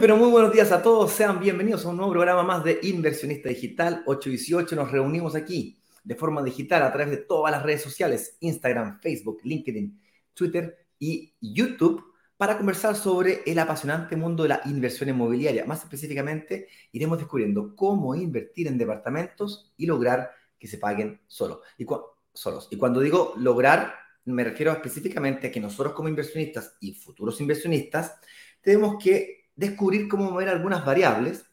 Pero muy buenos días a todos. Sean bienvenidos a un nuevo programa más de Inversionista Digital 818. Nos reunimos aquí de forma digital a través de todas las redes sociales, Instagram, Facebook, LinkedIn, Twitter y YouTube, para conversar sobre el apasionante mundo de la inversión inmobiliaria. Más específicamente, iremos descubriendo cómo invertir en departamentos y lograr que se paguen solos. Y, solos. y cuando digo lograr, me refiero específicamente a que nosotros como inversionistas y futuros inversionistas tenemos que descubrir cómo mover algunas variables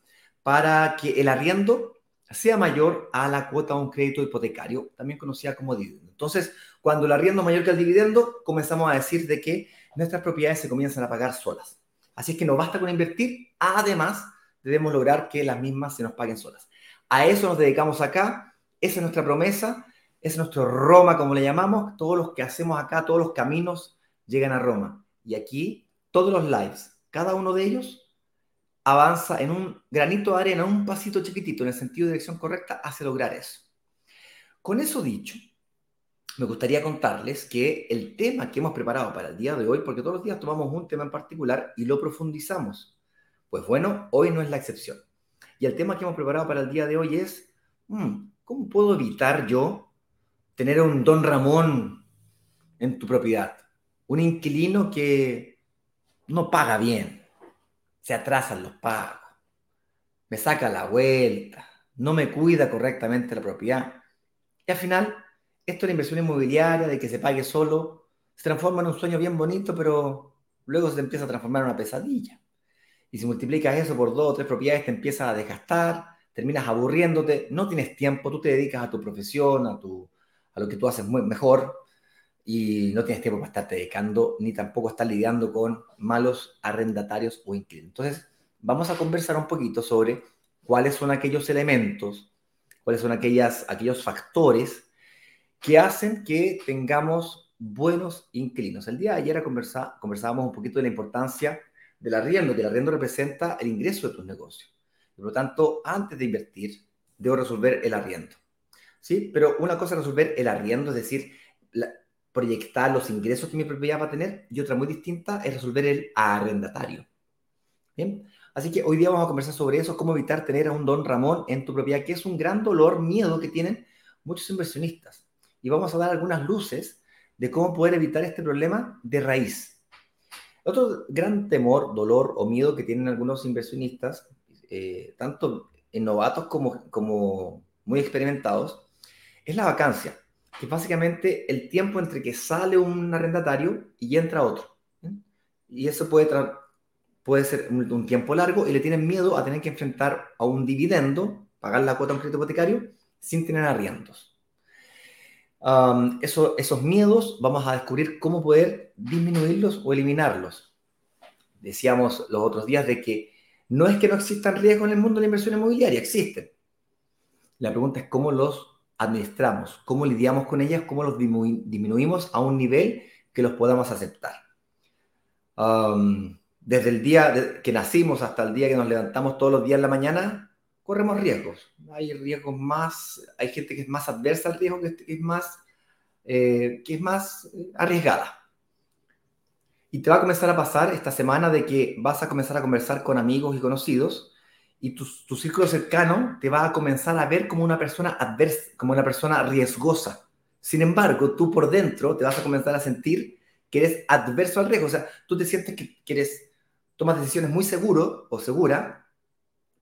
para que el arriendo sea mayor a la cuota de un crédito hipotecario, también conocida como dividendo. Entonces, cuando el arriendo es mayor que el dividendo, comenzamos a decir de que nuestras propiedades se comienzan a pagar solas. Así es que no basta con invertir, además debemos lograr que las mismas se nos paguen solas. A eso nos dedicamos acá, esa es nuestra promesa, es nuestro Roma, como le llamamos, todos los que hacemos acá, todos los caminos llegan a Roma. Y aquí, todos los lives, cada uno de ellos avanza en un granito de arena, un pasito chiquitito en el sentido de dirección correcta hace lograr eso. Con eso dicho, me gustaría contarles que el tema que hemos preparado para el día de hoy, porque todos los días tomamos un tema en particular y lo profundizamos, pues bueno, hoy no es la excepción. Y el tema que hemos preparado para el día de hoy es, hmm, ¿cómo puedo evitar yo tener un don Ramón en tu propiedad? Un inquilino que no paga bien, se atrasan los pagos, me saca la vuelta, no me cuida correctamente la propiedad. Y al final, esto de la inversión inmobiliaria, de que se pague solo, se transforma en un sueño bien bonito, pero luego se empieza a transformar en una pesadilla. Y si multiplicas eso por dos o tres propiedades, te empiezas a desgastar, terminas aburriéndote, no tienes tiempo, tú te dedicas a tu profesión, a, tu, a lo que tú haces muy, mejor, y no tienes tiempo para estarte dedicando ni tampoco estar lidiando con malos arrendatarios o inquilinos. Entonces, vamos a conversar un poquito sobre cuáles son aquellos elementos, cuáles son aquellas, aquellos factores que hacen que tengamos buenos inquilinos. El día de ayer conversa, conversábamos un poquito de la importancia del arriendo, que el arriendo representa el ingreso de tus negocios. por lo tanto, antes de invertir, debo resolver el arriendo. ¿Sí? Pero una cosa es resolver el arriendo, es decir, la, proyectar los ingresos que mi propiedad va a tener y otra muy distinta es resolver el arrendatario. Bien, así que hoy día vamos a conversar sobre eso, cómo evitar tener a un don Ramón en tu propiedad, que es un gran dolor, miedo que tienen muchos inversionistas. Y vamos a dar algunas luces de cómo poder evitar este problema de raíz. Otro gran temor, dolor o miedo que tienen algunos inversionistas, eh, tanto en novatos como, como muy experimentados, es la vacancia que básicamente el tiempo entre que sale un arrendatario y entra otro. Y eso puede, puede ser un, tiempo largo y le tienen miedo a tener que enfrentar a un dividendo, pagar la cuota de un crédito hipotecario, sin tener arriendos. eso, esos miedos vamos a descubrir cómo poder disminuirlos o eliminarlos. Decíamos los otros días de que no es que no existan riesgos en el mundo de la inversión inmobiliaria, existen. La pregunta es cómo los administramos, cómo lidiamos con ellas, cómo los disminuimos a un nivel que los podamos aceptar. desde el día que nacimos hasta el día que nos levantamos todos los días en la mañana, corremos riesgos. Hay riesgos más, hay gente que es más adversa al riesgo, que es más, eh, que es más eh, arriesgada. Y te va a comenzar a pasar esta semana de que vas a comenzar a conversar con amigos y conocidos y tu, círculo cercano te va a comenzar a ver como una persona adversa, como una persona riesgosa. Sin embargo, tú por dentro te vas a comenzar a sentir que eres adverso al riesgo. O sea, tú te sientes que, eres, tomas decisiones muy seguro o segura,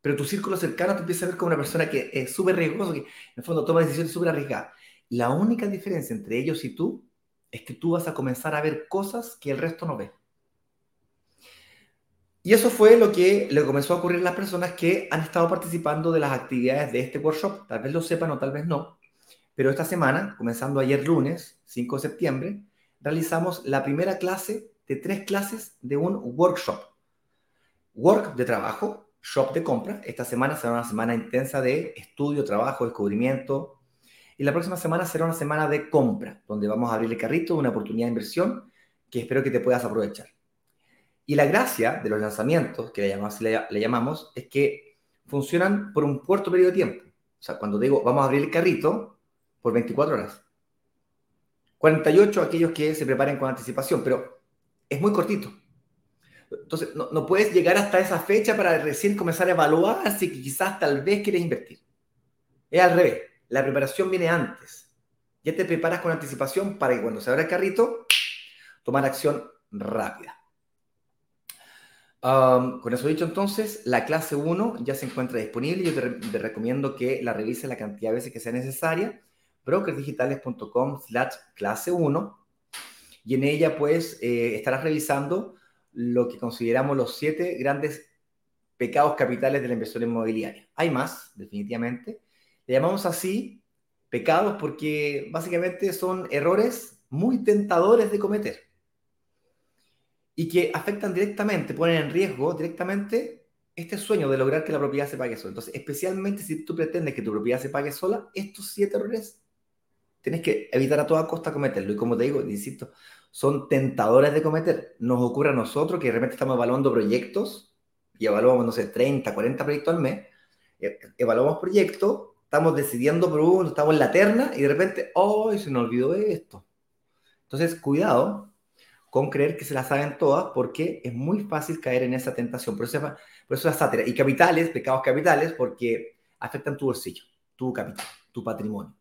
pero tu círculo cercano te empieza a ver como una persona que es súper riesgosa, que en el fondo toma decisiones súper arriesgadas. La única diferencia entre ellos y tú es que tú vas a comenzar a ver cosas que el resto no ve. Y eso fue lo que le comenzó a ocurrir a las personas que han estado participando de las actividades de este workshop. Tal vez lo sepan o tal vez no. Pero esta semana, comenzando ayer lunes, 5 de septiembre, realizamos la primera clase de tres clases de un workshop. Work de trabajo, shop de compra. Esta semana será una semana intensa de estudio, trabajo, descubrimiento. Y la próxima semana será una semana de compra, donde vamos a abrir el carrito, una oportunidad de inversión que espero que te puedas aprovechar. Y la gracia de los lanzamientos, que le llamamos, es que funcionan por un corto periodo de tiempo. O sea, cuando digo vamos a abrir el carrito, por 24 horas. 48 aquellos que se preparen con anticipación, pero es muy cortito. Entonces, no, puedes llegar hasta esa fecha para recién comenzar a evaluar si quizás tal vez quieres invertir. Es al revés. La preparación viene antes. Ya te preparas con anticipación para que cuando se abra el carrito, tomar acción rápida. Con eso dicho, entonces, la clase 1 ya se encuentra disponible. Yo te, recomiendo que la revises la cantidad de veces que sea necesaria. brokersdigitales.com slash clase 1. Y en ella, pues, eh, estarás revisando lo que consideramos los siete grandes pecados capitales de la inversión inmobiliaria. Hay más, definitivamente. Le llamamos así pecados porque básicamente son errores muy tentadores de cometer y que afectan directamente, ponen en riesgo directamente este sueño de lograr que la propiedad se pague sola. Entonces, especialmente si tú pretendes que tu propiedad se pague sola, estos siete errores tienes que evitar a toda costa cometerlo. Y como te digo, insisto, son tentadores de cometer. Nos ocurre a nosotros que de repente estamos evaluando proyectos y evaluamos, no sé, 30, 40 proyectos al mes. E, evaluamos proyectos, estamos decidiendo por uno, estamos en la terna y de repente, ¡oh! Se nos olvidó esto. Entonces, cuidado con creer que se la saben todas porque es muy fácil caer en esa tentación. Por eso, por eso sátira. Y capitales, pecados capitales, porque afectan tu bolsillo, tu capital, tu patrimonio.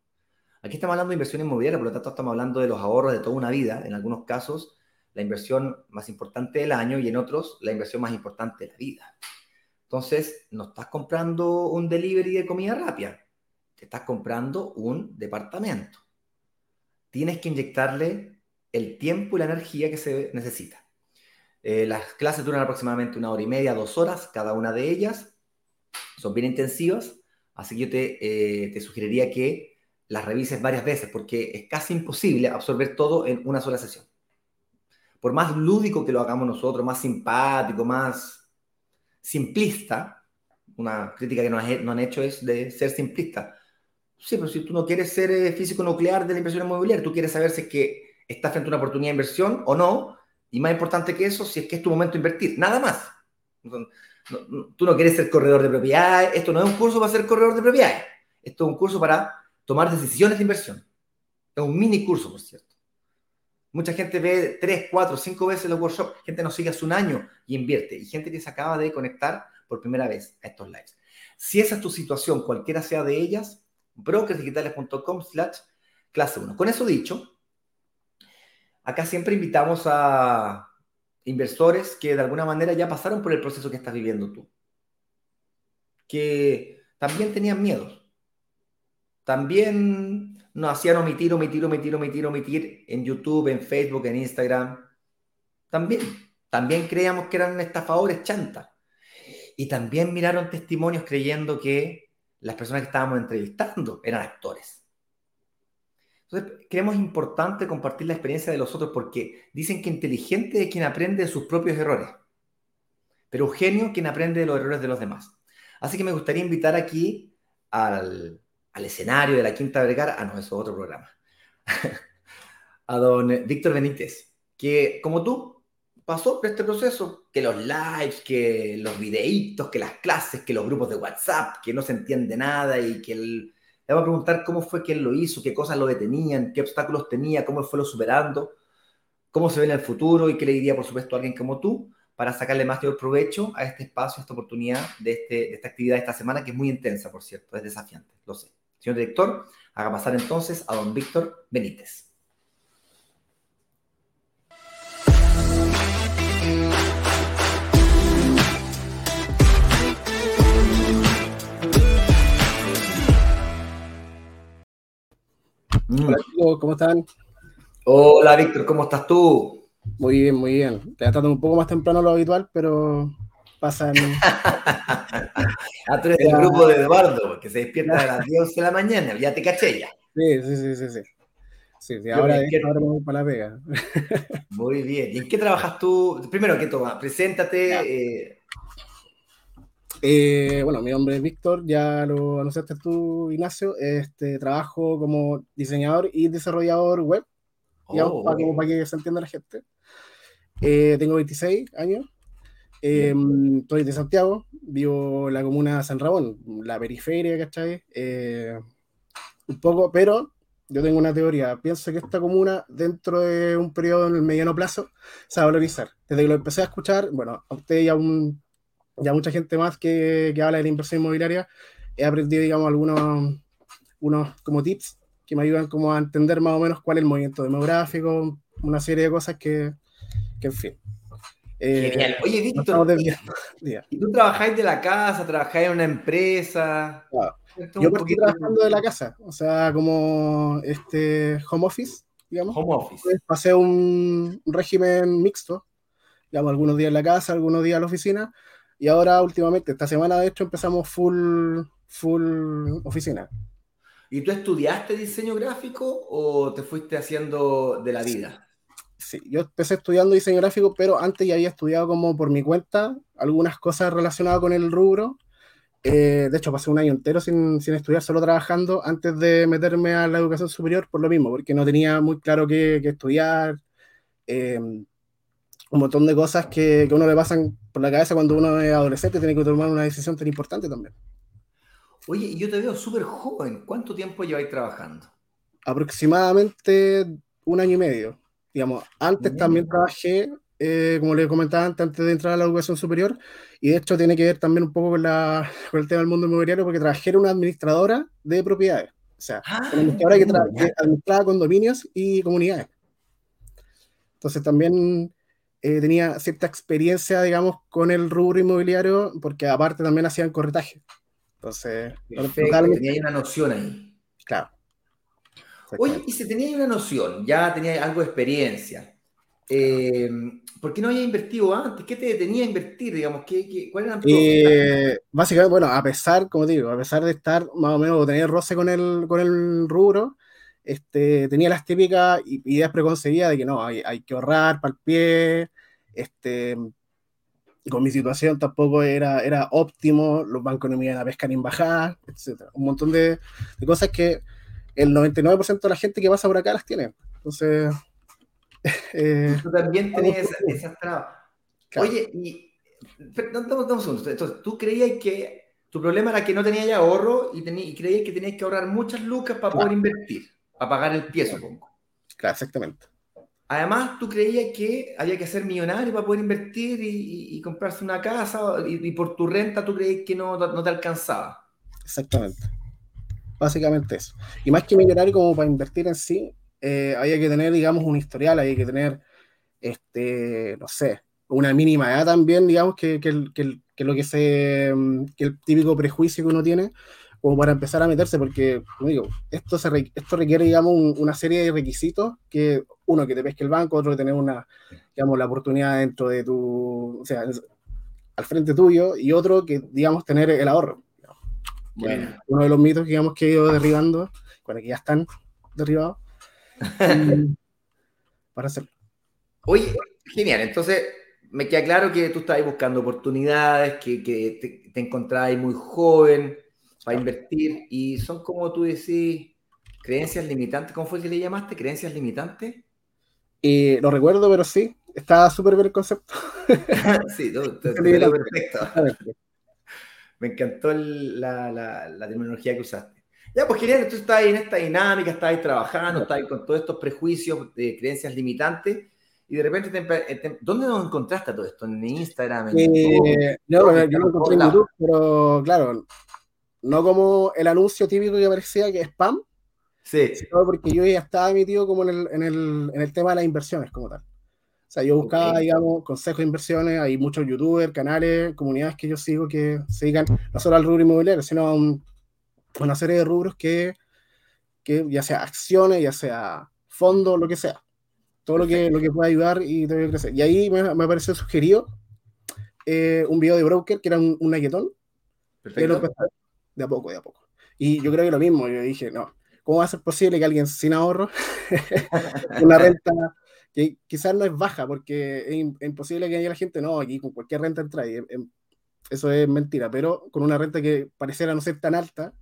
Aquí estamos hablando de inversión inmobiliaria, por lo tanto estamos hablando de los ahorros de toda una vida, en algunos casos la inversión más importante del año y en otros la inversión más importante de la vida. Entonces, no estás comprando un delivery de comida rápida, te estás comprando un departamento. Tienes que inyectarle el tiempo y la energía que se necesita. Eh, las clases duran aproximadamente una hora y media, dos horas, cada una de ellas. Son bien intensivas, así que yo te, eh, te sugeriría que las revises varias veces porque es casi imposible absorber todo en una sola sesión. Por más lúdico que lo hagamos nosotros, más simpático, más simplista, una crítica que nos, han hecho es de ser simplista. Sí, pero si tú no quieres ser eh, físico nuclear de la inversión inmobiliaria, tú quieres saber si que estás frente a una oportunidad de inversión o no, y más importante que eso, si es que es tu momento de invertir, nada más. tú no quieres ser corredor de propiedades, esto no es un curso para ser corredor de propiedades, esto es un curso para tomar decisiones de inversión. Es un mini curso, por cierto. Mucha gente ve tres, cuatro, cinco veces los workshops, gente nos sigue hace un año y invierte, y gente que se acaba de conectar por primera vez a estos lives. Si esa es tu situación, cualquiera sea de ellas, brokersdigitales.com slash clase 1. Con eso dicho, acá siempre invitamos a inversores que de alguna manera ya pasaron por el proceso que estás viviendo tú, que también tenían miedos, también nos hacían omitir, omitir, omitir, omitir, omitir en YouTube, en Facebook, en Instagram. También, también creíamos que eran estafadores chantas. Y también miraron testimonios creyendo que las personas que estábamos entrevistando eran actores. Entonces, creemos importante compartir la experiencia de los otros porque dicen que inteligente es quien aprende de sus propios errores, pero genio quien aprende de los errores de los demás. Así que me gustaría invitar aquí al al escenario de la Quinta Vergara, ah, no, otro programa, a don Víctor Benítez, que como tú pasó por este proceso, que los lives, que los videitos, que las clases, que los grupos de WhatsApp, que no se entiende nada y que él... Le va a preguntar cómo fue que él lo hizo, qué cosas lo detenían, qué obstáculos tenía, cómo fue lo superando, cómo se ve en el futuro y qué le diría, por supuesto, a alguien como tú para sacarle más mayor provecho a este espacio, a esta oportunidad de, este, de esta actividad de esta semana, que es muy intensa, por cierto, es desafiante, lo sé. Señor director, haga pasar entonces a don Víctor Benítez. Hola, ¿cómo están? Hola, Víctor, ¿cómo estás tú? Muy bien, muy bien. Te tratando un poco más temprano lo habitual, pero pasan. ah, tú eres del grupo de Eduardo, que se despierta a las 10 de la mañana, ya te caché ya. Sí, sí, sí, sí. sí. sí, ahora, voy para la pega. Muy bien. ¿Y en qué trabajas tú? Primero que todo, preséntate. Eh. Eh, bueno, mi nombre es Víctor, ya lo anunciaste tú, Ignacio. Este, trabajo como diseñador y desarrollador web, oh. para, para, que se entienda la gente. Eh, tengo 26 años. Em, estoy de Santiago, vivo en la comuna de San Ramón, la periferia, ¿cachai? Eh, un poco, pero yo tengo una teoría. Pienso que esta comuna, dentro de un periodo en el mediano plazo, se va a valorizar. Desde que lo empecé a escuchar, bueno, a usted y a, un, ya mucha gente más que, que habla de la inversión inmobiliaria, he aprendido, digamos, algunos unos como tips que me ayudan como a entender más o menos cuál es el movimiento demográfico, una serie de cosas que, que en fin. Eh, Genial. Oye, Víctor, ¿y tú trabajáis de la casa, trabajáis en una empresa? Yo partí trabajando de la casa, o sea, como este home office, digamos. Home office. pasé un, régimen mixto, digamos, algunos días en la casa, algunos días en la oficina, y ahora últimamente, esta semana de hecho, empezamos full, full oficina. ¿Y tú estudiaste diseño gráfico o te fuiste haciendo de la vida? Sí, yo empecé estudiando diseño gráfico, pero antes ya había estudiado como por mi cuenta algunas cosas relacionadas con el rubro eh, de hecho, pasé un año entero sin, sin, estudiar, solo trabajando antes de meterme a la educación superior por lo mismo, porque no tenía muy claro qué, estudiar. Eh, un montón de cosas que, que, uno le pasan por la cabeza cuando uno es adolescente, tiene que tomar una decisión tan importante también. Oye, yo te veo súper joven. ¿Cuánto tiempo lleváis trabajando? Aproximadamente un año y medio. Digamos, antes también trabajé eh, como les comentaba antes, antes de entrar a la educación superior, y de hecho tiene que ver también un poco con, la, con el tema del mundo inmobiliario, porque trabajé en una administradora de propiedades, o sea, ah, una administradora que, administraba condominios y comunidades. Entonces también eh, tenía cierta experiencia, digamos, con el rubro inmobiliario, porque aparte también hacían corretaje. Entonces, tenía una noción ahí. Claro. Oye, y si tenía una noción, ya tenía algo de experiencia, eh, ¿Por qué no había invertido antes? ¿Qué te detenía a invertir? Digamos, ¿qué, qué, cuál era eh, Básicamente, bueno, a pesar, como digo, a pesar de estar más o menos, o tener roce con el, con el rubro, este, tenía las típicas ideas preconcebidas de que no, hay, hay que ahorrar para el pie, este, con mi situación tampoco era, era óptimo, los bancos no me iban a pescar en bajada, etc. Un montón de, de cosas que el 99% de la gente que pasa por acá las tiene. Entonces, eh, tú también tenías esas trabas. Oye, y. Entonces, tú creías que tu problema era que no tenías ahorro y, y creías que tenías que ahorrar muchas lucas para poder invertir, para pagar el pie, supongo. Claro, exactamente. Además, tú creías que había que ser millonario para poder invertir y, comprarse una casa y, por tu renta tú creías que no, no te alcanzaba. Exactamente. Básicamente eso. Y más que millonario como para invertir en sí, eh, había que tener, digamos, un historial, hay que tener, este, no sé, una mínima edad también, digamos, que, que, que, lo que se, mm, que el típico prejuicio que uno tiene, como para empezar a meterse, porque, como digo, esto, se esto requiere, digamos, una serie de requisitos, que uno, que te pesque el banco, otro, que tener una, digamos, la oportunidad dentro de tu, o sea, al frente tuyo, y otro, que, digamos, tener el ahorro. Bueno. Uno de los mitos, digamos, que he ido derribando, bueno, que ya están derribados, para hacerlo. Oye, genial. Entonces, me queda claro que tú estabas buscando oportunidades, que, que te, te muy joven para invertir y son como tú decís, creencias limitantes. ¿Cómo fue que le llamaste? ¿Creencias limitantes? y lo recuerdo, pero sí, está súper bien el concepto. sí, perfecto. Me encantó la, la, la terminología que usaste. Ya, pues genial, tú estás ahí en esta dinámica, estás ahí trabajando, estás ahí con todos estos prejuicios de creencias limitantes y de repente, te, ¿dónde nos encontraste todo esto? ¿En Instagram? ¿En eh, no, yo lo encontré en YouTube, pero claro, no como el anuncio típico que aparecía que es spam, sí. sino porque yo ya estaba metido como en el, en el, en el tema de las inversiones como tal. O sea, yo buscaba, digamos, consejos de inversiones, hay muchos youtubers, canales, comunidades que yo sigo que se dedican no solo al rubro inmobiliario, sino a un una serie de rubros que, que ya sea acciones, ya sea fondos, lo que sea. Todo lo que, lo que pueda ayudar y te crecer. Y ahí me, me pareció sugerido eh, un video de broker que era un, un de a poco, de a poco. Y yo creo que lo mismo, yo dije, no, ¿cómo va a ser posible que alguien sin ahorro, una renta que quizás no es baja, porque es, imposible que haya la gente, no, aquí con cualquier renta entra, y, em, eso es mentira, pero con una renta que pareciera no ser tan alta,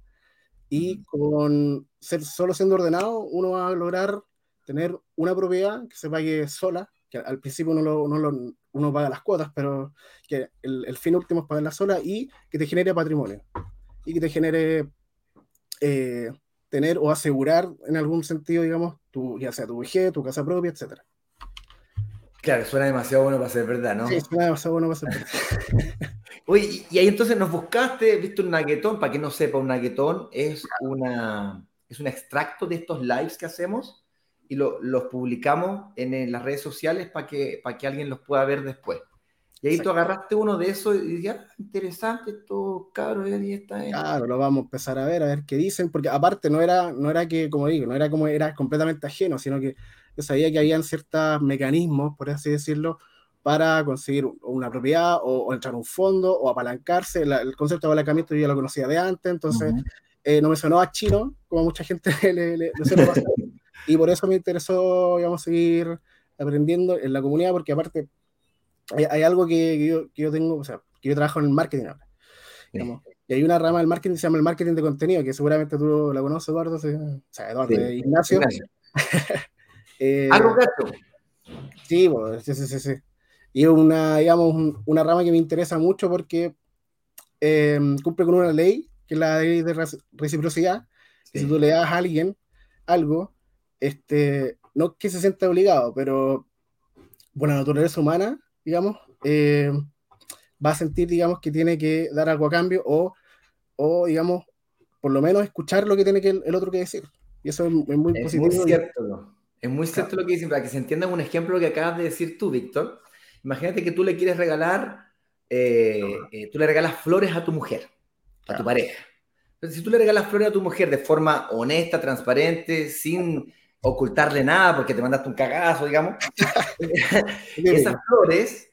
y con ser, solo siendo ordenado uno va a lograr tener una propiedad que se pague sola, que al principio uno, lo, uno, lo, uno paga las cuotas, pero que el, el, fin último es pagarla sola y que te genere patrimonio y que te genere, eh, tener o asegurar en algún sentido, digamos, tu, ya sea tu VG, tu casa propia, etcétera. Claro, suena demasiado bueno para ser verdad, ¿no? Sí, suena demasiado bueno para ser verdad. Oye, y ahí entonces nos buscaste, viste un naguetón, para que no sepa, un naguetón es, una, es un extracto de estos lives que hacemos y los publicamos en, las redes sociales para que, para que alguien los pueda ver después. Y ahí tú agarraste uno de esos y dices, ah, interesante, esto, caro, ahí está. Claro, lo vamos a empezar a ver, a ver qué dicen, porque aparte no era, no era que, como digo, no era como era completamente ajeno, sino que yo sabía que habían ciertos mecanismos, por así decirlo, para conseguir una propiedad o, entrar a un fondo o apalancarse. el concepto de apalancamiento yo ya lo conocía de antes, entonces eh, no me sonó a chino, como mucha gente le, le, y por eso me interesó, digamos, seguir aprendiendo en la comunidad, porque aparte hay, algo que, yo, que, yo, tengo, o sea, que yo trabajo en el marketing ahora. y hay una rama del marketing que se llama el marketing de contenido, que seguramente tú la conoces, Eduardo, o sea, Eduardo, Ignacio. eh, ¿Algo gato? Sí, sí, sí, sí, Y una, digamos, una rama que me interesa mucho porque eh, cumple con una ley, que es la ley de reciprocidad, que si tú le das a alguien algo, este, no que se sienta obligado, pero por la naturaleza humana, digamos, eh, va a sentir, digamos, que tiene que dar algo a cambio o, o digamos, por lo menos escuchar lo que tiene que el, otro que decir. Y eso es, muy es positivo. Muy cierto, es muy cierto lo que dicen, para que se entienda un ejemplo que acabas de decir tú, Víctor. Imagínate que tú le quieres regalar, eh, eh, tú le regalas flores a tu mujer, a tu pareja. Entonces, si tú le regalas flores a tu mujer de forma honesta, transparente, sin ocultarle nada porque te mandaste un cagazo, digamos. Esas flores,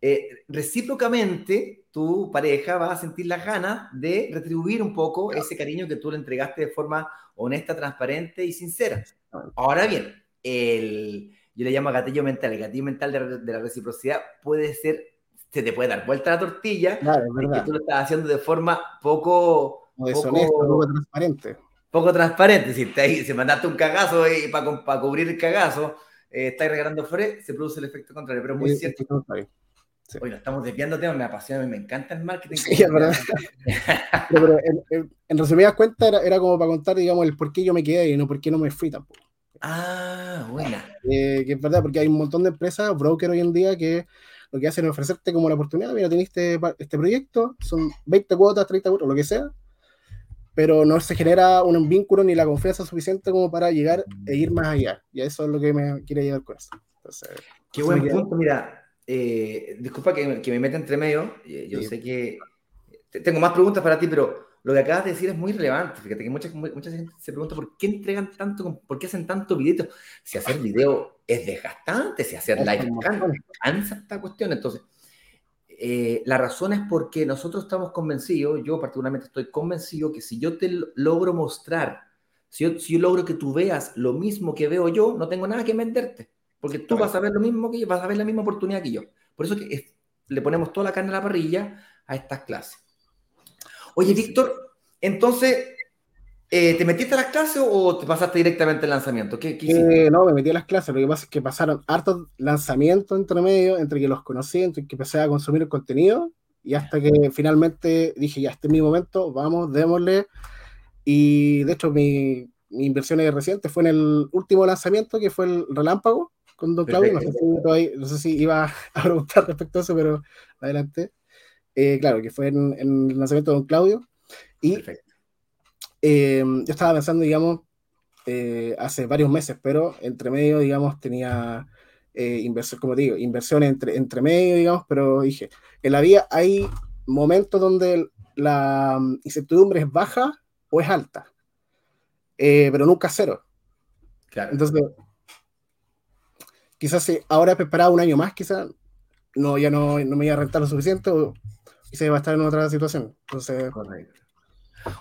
eh, recíprocamente, tu pareja va a sentir las ganas de retribuir un poco ese cariño que tú le entregaste de forma honesta, transparente y sincera. Ahora bien, el, yo le llamo gatillo mental. El gatillo mental de, la reciprocidad puede ser, se te puede dar vuelta la tortilla, que tú lo estás haciendo de forma poco... poco transparente poco transparente. Si, te, si mandaste un cagazo y para, para cubrir el cagazo, eh, estáis regalando flores, se produce el efecto contrario. Pero es muy cierto. Sí. Oye, estamos desviando temas, me apasiona, me encanta el marketing. Sí, verdad. pero, en, en, resumidas cuentas era, era, como para contar, digamos, el por qué yo me quedé y no por qué no me fui tampoco. Ah, buena. Eh, que es verdad, porque hay un montón de empresas, broker hoy en día, que lo que hacen es ofrecerte como la oportunidad, mira, tenés este, este proyecto, son 20 cuotas, 30 cuotas, lo que sea, pero no se genera un vínculo ni la confianza suficiente como para llegar e ir más allá. Y eso es lo que me quiere llevar con eso. Qué buen punto, mira. Eh, disculpa que, que, me meta entre medio. Eh, yo sé que tengo más preguntas para ti, pero lo que acabas de decir es muy relevante. Fíjate que mucha, mucha gente se pregunta por qué entregan tanto, por qué hacen tanto videos. Si hacer video es desgastante, si hacer live cansa esta cuestión. Entonces, eh, la razón es porque nosotros estamos convencidos, yo particularmente estoy convencido que si yo te logro mostrar, si yo, si yo logro que tú veas lo mismo que veo yo, no tengo nada que venderte, porque tú vas a ver lo mismo que yo, vas a ver la misma oportunidad que yo. Por eso que le ponemos toda la carne a la parrilla a estas clases. Oye, Víctor, entonces, eh, ¿Te metiste a las clases o te pasaste directamente al lanzamiento? ¿Qué, eh, no, me metí a las clases. Lo que pasa es que pasaron hartos lanzamientos entre medio, entre que los conocí, entre que empecé a consumir el contenido y hasta que finalmente dije, ya, este es mi momento, vamos, démosle. Y de hecho, mi, mi inversión reciente fue en el último lanzamiento, que fue el Relámpago con Don Claudio. No sé, si, iba a preguntar respecto a eso, pero adelante. Eh, claro, que fue en, el lanzamiento de Don Claudio. Y Perfecto eh, yo estaba pensando, digamos, eh, hace varios meses, pero entre medio, digamos, tenía eh, inversión, como digo, inversión entre, entre medio, digamos, pero dije, en la vida hay momentos donde la mm, incertidumbre es baja o es alta, pero nunca cero. Entonces, quizás si ahora he preparado un año más, quizás no, ya no, no me iba a rentar lo suficiente o quizás iba a estar en otra situación. Entonces, Correcto.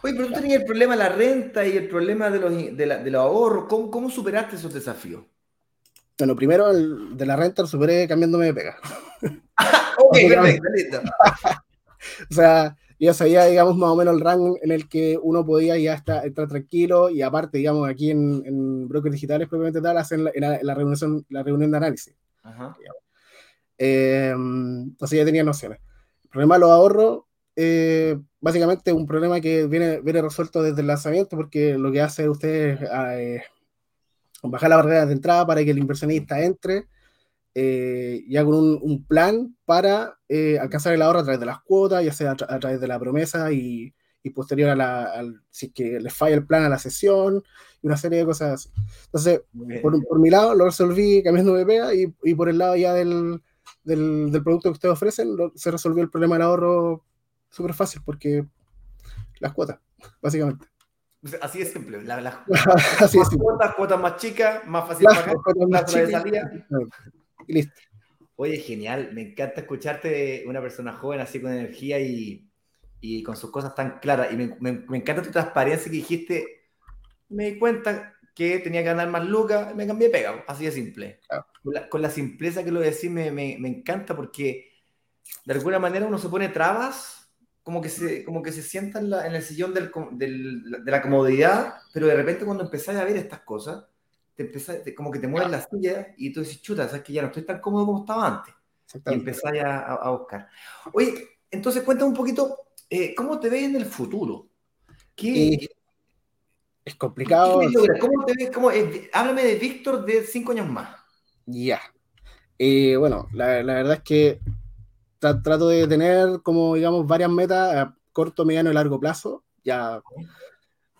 Oye, pero tú tenías el problema de la renta y el problema de los, de, los ahorros. ¿Cómo, ¿Cómo, superaste esos desafíos? Bueno, primero el de la renta lo superé cambiándome de pega. ok, perfecto, listo. o sea, ya sabía, digamos, más o menos el rango en el que uno podía ya estar, estar tranquilo y aparte, digamos, aquí en, en brokers digitales probablemente tal, hacen la, la, reunión, la reunión de análisis. Ajá. Eh, entonces ya tenía nociones. El problema de los ahorros eh, básicamente un problema que viene, viene resuelto desde el lanzamiento porque lo que hace usted es eh, bajar la barrera de entrada para que el inversionista entre eh, ya con un, plan para alcanzar el ahorro a través de las cuotas, ya sea a, través de la promesa y, posterior a la, al, si que les falla el plan a la sesión y una serie de cosas Entonces, por, mi lado lo resolví cambiando de y, y por el lado ya del, del, del, producto que ustedes ofrecen, se resolvió el problema del ahorro súper fácil porque las cuotas, básicamente. Así es simple. las cuotas, cuotas más chicas, más fácil pagar, más de salida. Y listo. Oye, genial. Me encanta escucharte una persona joven así con energía y, y con sus cosas tan claras. Y me, me, encanta tu transparencia que dijiste. Me di cuenta que tenía que ganar más lucas, me cambié de pega, así de simple. Con, la, con, la, simpleza que lo decís me, me, me encanta porque de alguna manera uno se pone trabas como que se, como que se sienta en, el sillón del, del, de la comodidad, pero de repente cuando empezás a ver estas cosas, te empezás, como que te mueves la silla y tú dices, chuta, sabes que ya no estoy tan cómodo como estaba antes. Y empezás a, a, buscar. Oye, entonces cuéntame un poquito, eh, ¿cómo te ves en el futuro? ¿Qué, es complicado. ¿Cómo te ves? Cómo, eh, háblame de Víctor de cinco años más. Ya. Eh, bueno, la, la, verdad es que trato de tener como, digamos, varias metas a corto, mediano y largo plazo. Ya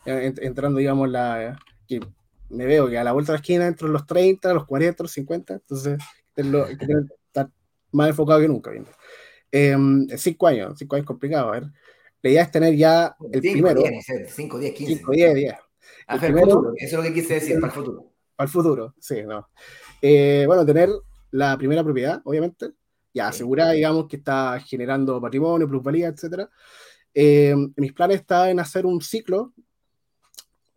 entrando, digamos, la que me veo que a la vuelta de la esquina entre los 30, los 40, los 50, entonces hay que estar más enfocado que nunca. Eh, cinco años, cinco años complicado, a ver. La idea es tener ya el primero. 5, 10, 15. 5, 10, 10. El primero, eso es lo que quise decir, para el futuro. Para el futuro, sí, no. Eh, bueno, tener la primera propiedad, obviamente ya asegurada, digamos, que está generando patrimonio, plusvalía, etc. Eh, mis planes están en hacer un ciclo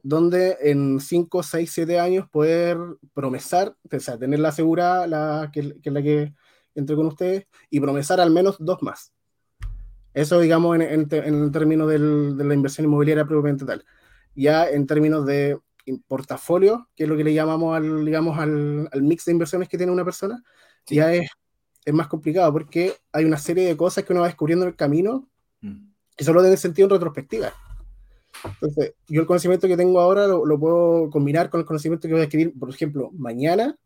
donde en 5, 6, 7 años poder promesar, o sea, tenerla asegurada, la, que, que es la que entre con ustedes, y promesar al menos dos más. Eso, digamos, en, en, términos del, de la inversión inmobiliaria propiamente tal. Ya en términos de portafolio, que es lo que le llamamos al, digamos, al, al mix de inversiones que tiene una persona, ya es es más complicado porque hay una serie de cosas que uno va descubriendo en el camino mm. que solo tienen sentido en retrospectiva. Entonces, yo el conocimiento que tengo ahora lo, puedo combinar con el conocimiento que voy a adquirir, por ejemplo, mañana,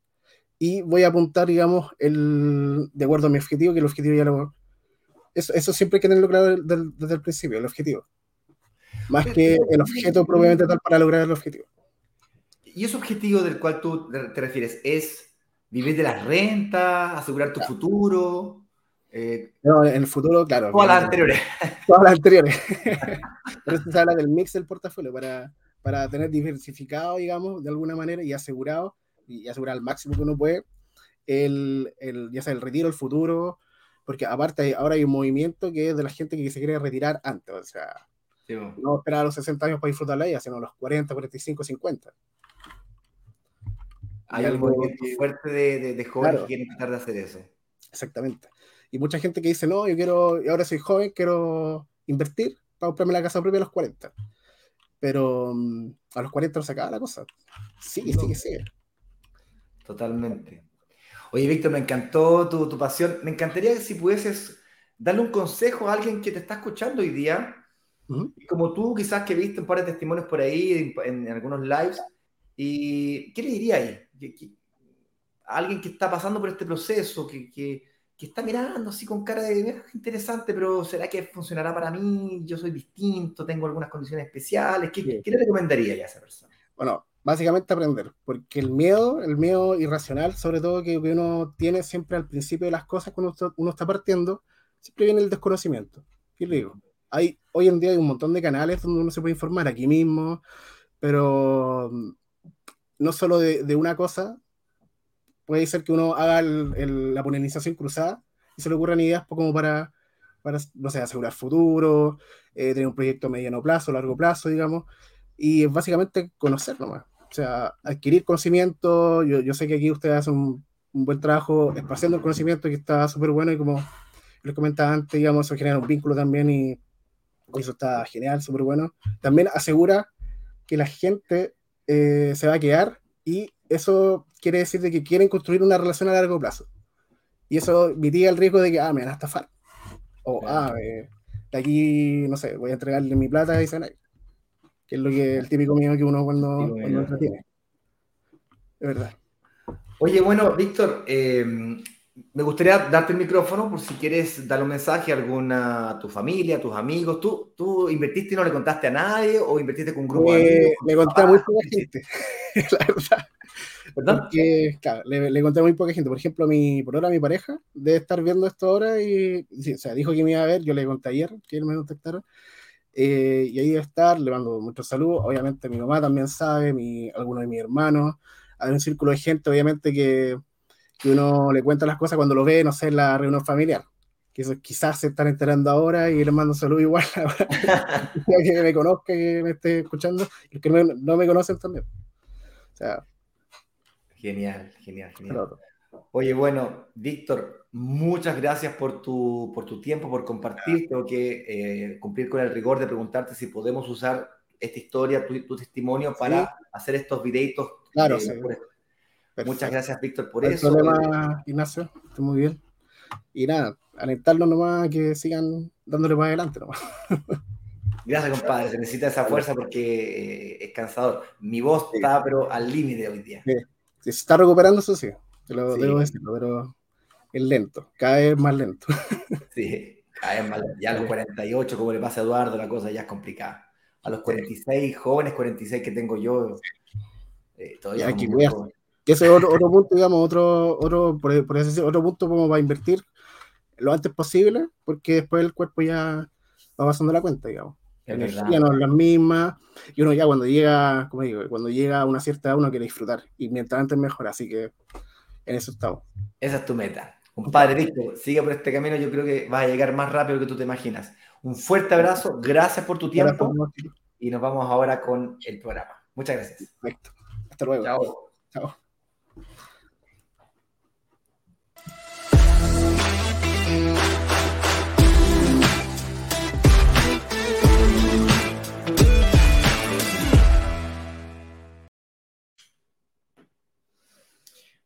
y voy a apuntar, digamos, el, de acuerdo a mi objetivo, que el objetivo ya lo... Eso, eso siempre hay que tenerlo claro desde, el principio, el objetivo. Más que el objeto propiamente tal para lograr el objetivo. ¿Y ese objetivo del cual tú te refieres es vivir de las rentas, asegurar tu futuro. Eh, no, en el futuro, claro. Todas las anteriores. Todas las anteriores. Por eso se habla del mix del portafolio, para, para tener diversificado, digamos, de alguna manera y asegurado, y asegurar al máximo que uno puede, el, el, ya sea el retiro, el futuro, porque aparte ahora hay un movimiento que es de la gente que se quiere retirar antes, o sea, no esperar a los 60 años para disfrutar la vida, sino a los 40, 45, 50. Hay algo fuerte de, de, jóvenes que quieren tratar de hacer eso. Exactamente. Y mucha gente que dice, no, yo quiero, ahora soy joven, quiero invertir para comprarme la casa propia a los 40. Pero mm, a los 40 no se acaba la cosa. Sí, sí, sí. Totalmente. Oye, Víctor, me encantó tu, tu, pasión. Me encantaría que si pudieses darle un consejo a alguien que te está escuchando hoy día, como tú quizás que viste un par de testimonios por ahí en, en algunos lives, ¿y qué le diría ahí? Alguien que está pasando por este proceso, que, que, que, está mirando así con cara de interesante, pero ¿será que funcionará para mí? Yo soy distinto, tengo algunas condiciones especiales. ¿Qué, ¿qué le recomendaría a esa persona? Bueno, básicamente aprender, porque el miedo, el miedo irracional, sobre todo que, uno tiene siempre al principio de las cosas cuando uno está partiendo, siempre viene el desconocimiento. ¿Qué le digo? Hay, hoy en día hay un montón de canales donde uno se puede informar aquí mismo, pero no solo de, de una cosa, puede ser que uno haga la polinización cruzada y se le ocurran ideas como para, asegurar futuro, eh, tener un proyecto mediano plazo, largo plazo, digamos, y es básicamente conocer nomás. O sea, adquirir conocimiento. Yo, yo sé que aquí ustedes hacen un, un buen trabajo esparciendo el conocimiento que está súper bueno y como les comentaba antes, digamos, eso genera un vínculo también y eso está genial, súper bueno. También asegura que la gente eh, se va a quedar y eso quiere decir de que quieren construir una relación a largo plazo. Y eso mitiga el riesgo de que, ah, me van a estafar. O, ah, de aquí, no sé, voy a entregarle mi plata y se que es lo que el típico miedo que uno cuando, cuando tiene. De verdad. Oye, bueno, Víctor, eh, me gustaría darte el micrófono por si quieres dar un mensaje a alguna, a tu familia, a tus amigos. ¿Tú, ¿Tú invertiste y no le contaste a nadie o invertiste con un grupo de amigos? Le conté a muy poca gente, la verdad. ¿Perdón? claro, le, conté a muy poca gente. Por ejemplo, mi, por ahora mi pareja debe estar viendo esto ahora y, o sea, dijo que me iba a ver. Yo le conté ayer que él me contactara. Eh, y ahí debe estar, le mando muchos saludos. Obviamente mi mamá también sabe, mi, algunos de mis hermanos. Hay un círculo de gente, obviamente, que que uno le cuenta las cosas cuando lo ve, no sé, en la reunión familiar. Que eso, quizás se están enterando ahora y le mando saludos igual que me conozca, que me esté escuchando, y los que no, me conocen también. O sea, genial, genial, genial. Oye, bueno, Víctor, muchas gracias por tu, por tu tiempo, por compartir. Tengo que eh, cumplir con el rigor de preguntarte si podemos usar esta historia, tu, testimonio, para hacer estos videitos. Claro, eh, sí. Muchas gracias, Víctor, por eso. problema, Ignacio, estoy muy bien. Y nada, alentarlos nomás que sigan dándole para adelante nomás. Gracias, compadre. Se necesita esa fuerza porque eh, es cansador. Mi voz está, pero al límite hoy día. Se está recuperando, eso sí. Te lo debo decirlo, pero es lento. Cada vez más lento. Sí, cada vez más lento. Ya a los 48, como le pasa a Eduardo, la cosa ya es complicada. A los 46, jóvenes 46 que tengo yo, eh, todavía. Hay que ese es otro, punto, digamos, otro, otro, por, por decir, otro punto como va a invertir lo antes posible, porque después el cuerpo ya va pasando la cuenta, digamos. Energía no es la misma, y uno ya cuando llega, como digo, cuando llega a una cierta edad uno quiere disfrutar, y mientras antes mejor, así que en eso estamos. Esa es tu meta. Compadre Víctor, sigue por este camino, yo creo que vas a llegar más rápido que tú te imaginas. Un fuerte abrazo, gracias por tu tiempo, y nos vamos ahora con el programa. Muchas gracias. Perfecto. Hasta luego. Chao. Chao.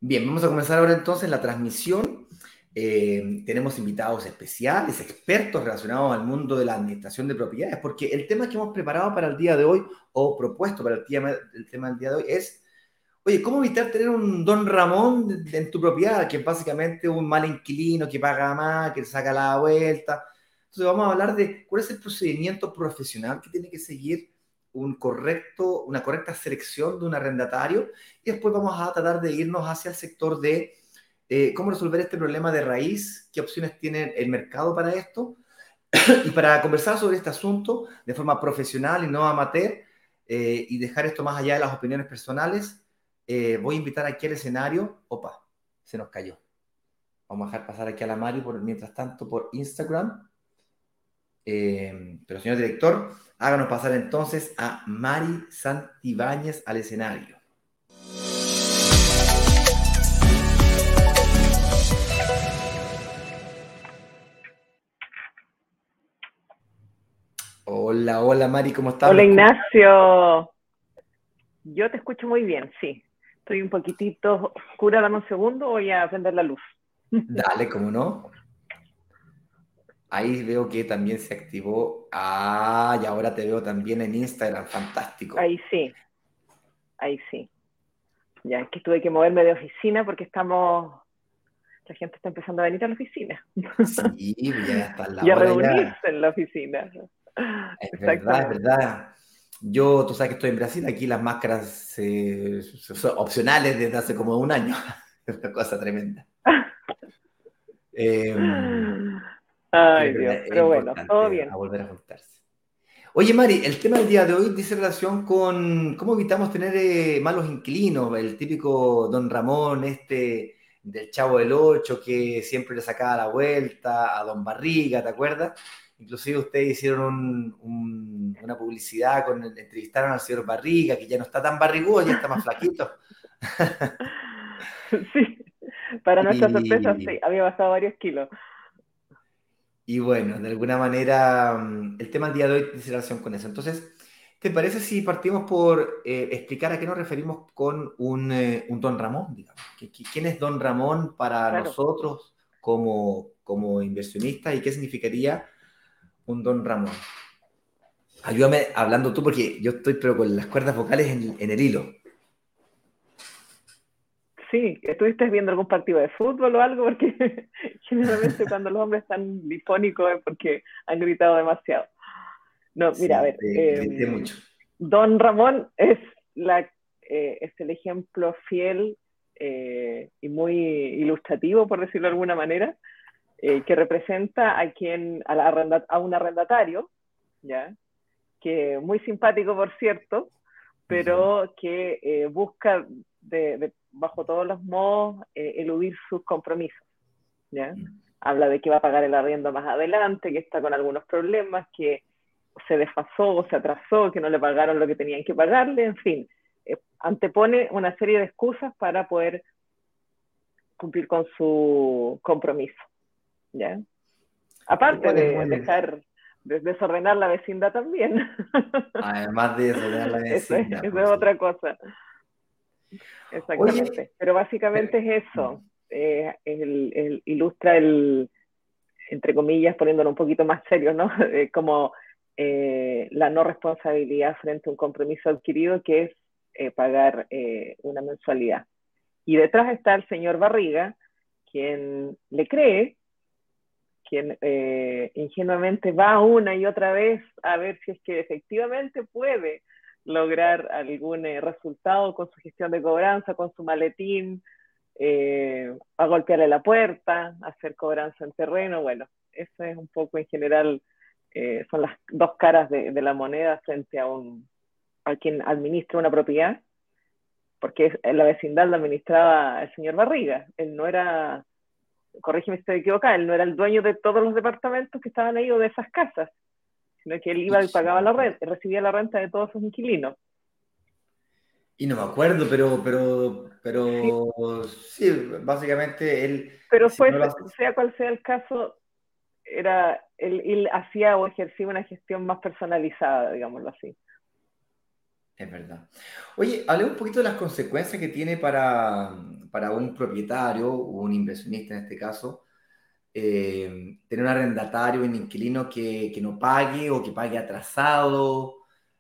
Bien, vamos a comenzar ahora entonces la transmisión. Eh, tenemos invitados especiales, expertos relacionados al mundo de la administración de propiedades, porque el tema que hemos preparado para el día de hoy, o propuesto para el tema, el tema del día de hoy, es, oye, ¿cómo evitar tener un don Ramón en tu propiedad, que es básicamente un mal inquilino que paga más, que saca la vuelta? Entonces vamos a hablar de cuál es el procedimiento profesional que tiene que seguir un correcto, una correcta selección de un arrendatario y después vamos a tratar de irnos hacia el sector de eh, cómo resolver este problema de raíz, qué opciones tiene el mercado para esto. y para conversar sobre este asunto de forma profesional y no amateur eh, y dejar esto más allá de las opiniones personales, eh, voy a invitar aquí al escenario. Opa, se nos cayó. Vamos a dejar pasar aquí a la Mari por, mientras tanto por Instagram. pero señor director, Háganos pasar entonces a Mari Santibáñez al escenario. Hola, hola Mari, ¿cómo estás? Hola Ignacio. Yo te escucho muy bien, sí. Estoy un poquitito oscura, dame un segundo, voy a prender la luz. Dale, ¿cómo no? Ahí veo que también se activó. Ah, y ahora te veo también en Instagram, fantástico. Ahí sí, ahí sí. Ya es que tuve que moverme de oficina porque estamos, la gente está empezando a venir a la oficina. Sí, ya está la Y a reunirse en la oficina. Es verdad, es verdad. Yo, tú sabes que estoy en Brasil, aquí las máscaras eh, son opcionales desde hace como un año. Es una cosa tremenda. eh, Ay, Dios, pero bueno, todo bien. A volver a juntarse. Oye, Mari, el tema del día de hoy dice relación con cómo evitamos tener eh, malos inquilinos, el típico don Ramón, este del Chavo del Ocho, que siempre le sacaba la vuelta, a don Barriga, ¿te acuerdas? Inclusive ustedes hicieron una publicidad, con entrevistaron al señor Barriga, que ya no está tan barrigudo, ya está más flaquito. Sí, para nuestra sorpresa, sí, había bajado varios kilos. Y bueno, de alguna manera, mm, el tema del día de hoy tiene relación con eso. Entonces, ¿te parece si partimos por eh, explicar a qué nos referimos con un, eh, un Don Ramón? Digamos? ¿Quién es Don Ramón para nosotros como, como inversionistas y qué significaría un don Ramón? Ayúdame hablando tú porque yo estoy pero con las cuerdas vocales en, en el hilo. Sí, ¿estuviste viendo algún partido de fútbol o algo? Porque generalmente cuando los hombres están difónicos es porque han gritado demasiado. No, mira, a ver. Eh, mucho. Don Ramón es, la, eh, es el ejemplo fiel eh, y muy ilustrativo, por decirlo de alguna manera, eh, que representa a quien, a, la a un arrendatario, ¿ya? que muy simpático, por cierto, pero que busca de, bajo todos los modos eludir sus compromisos. ¿ya? Habla de que va a pagar el arriendo más adelante, que está con algunos problemas, que se desfasó o se atrasó, que no le pagaron lo que tenían que pagarle, en fin, eh, antepone una serie de excusas para poder cumplir con su compromiso. ¿ya? Aparte de dejar de desordenar la vecindad también. Además de desordenar la vecindad. Eso, es, pues, otra cosa. Exactamente. Pero básicamente es eso. Eh, el, ilustra el, entre comillas, poniéndolo un poquito más serio, ¿no? como eh, la no responsabilidad frente a un compromiso adquirido que es eh, pagar eh, una mensualidad. Y detrás está el señor Barriga, quien le cree, quien ingenuamente va una y otra vez a ver si es que efectivamente puede lograr algún resultado con su gestión de cobranza, con su maletín, a golpearle la puerta, hacer cobranza en terreno, bueno, eso es un poco en general eh, son las dos caras de, la moneda frente a, un, a quien administra una propiedad, porque en la vecindad la administraba el señor Barriga, él no era, corrígeme si estoy equivocada, él no era el dueño de todos los departamentos que estaban ahí o de esas casas, sino que él iba y pagaba la renta, recibía la renta de todos sus inquilinos. Y no me acuerdo, pero, pero, pero sí, básicamente él... Pero fue, sea cual sea el caso, era, él, hacía o ejercía una gestión más personalizada, digámoslo así. Es verdad. Oye, hablemos un poquito de las consecuencias que tiene para, un propietario o un inversionista en este caso, eh, tener un arrendatario, un inquilino que, no pague o que pague atrasado.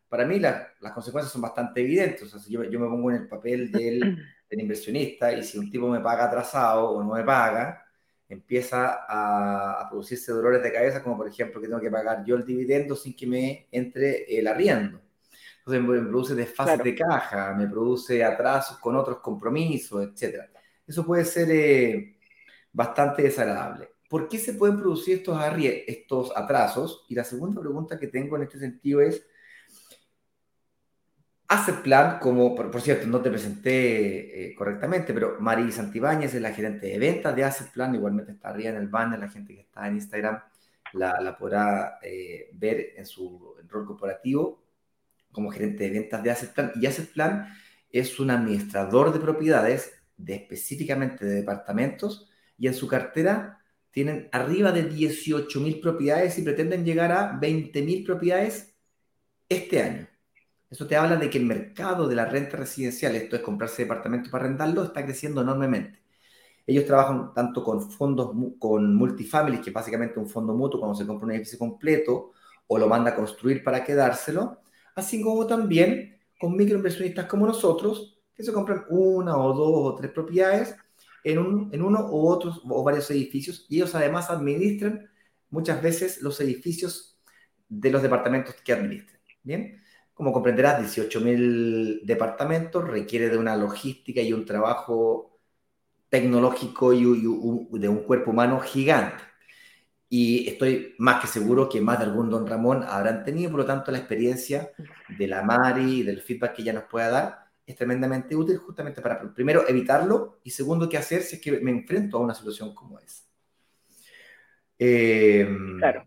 Para mí las consecuencias son bastante evidentes. O sea, yo, yo, me pongo en el papel del, del inversionista y si un tipo me paga atrasado o no me paga, empieza a, producirse dolores de cabeza, como por ejemplo que tengo que pagar yo el dividendo sin que me entre el arriendo. Entonces me produce desfase de caja, me produce atrasos con otros compromisos, etc. Eso puede ser eh, bastante desagradable. ¿Por qué se pueden producir estos, estos atrasos? Y la segunda pregunta que tengo en este sentido es, Asset Plan, como por, cierto, no te presenté eh, correctamente, pero Mari Santibáñez es la gerente de ventas de Asset Plan, igualmente está arriba en el banner, la gente que está en Instagram la, podrá eh, ver en su rol corporativo como gerente de ventas de Asset Plan. Y Asset Plan es un administrador de propiedades, de, específicamente de departamentos, y en su cartera tienen arriba de 18.000 propiedades y pretenden llegar a 20.000 propiedades este año. Eso te habla de que el mercado de la renta residencial, esto es comprarse departamentos para rentarlo, está creciendo enormemente. Ellos trabajan tanto con fondos, con multifamilies, que es básicamente un fondo mutuo cuando se compra un edificio completo o lo manda a construir para quedárselo, así como también con microinversionistas como nosotros, que se compran una o dos o tres propiedades en, un, en uno u otros o varios edificios y ellos además administran muchas veces los edificios de los departamentos que administran. Bien, como comprenderás, 18.000 departamentos requiere de una logística y un trabajo tecnológico y, de un cuerpo humano gigante. Y estoy más que seguro que más de algún don Ramón habrán tenido, por lo tanto, la experiencia de la Mari y del feedback que ella nos pueda dar es tremendamente útil justamente para, primero, evitarlo y segundo, qué hacer si es que me enfrento a una situación como esa. Eh, claro.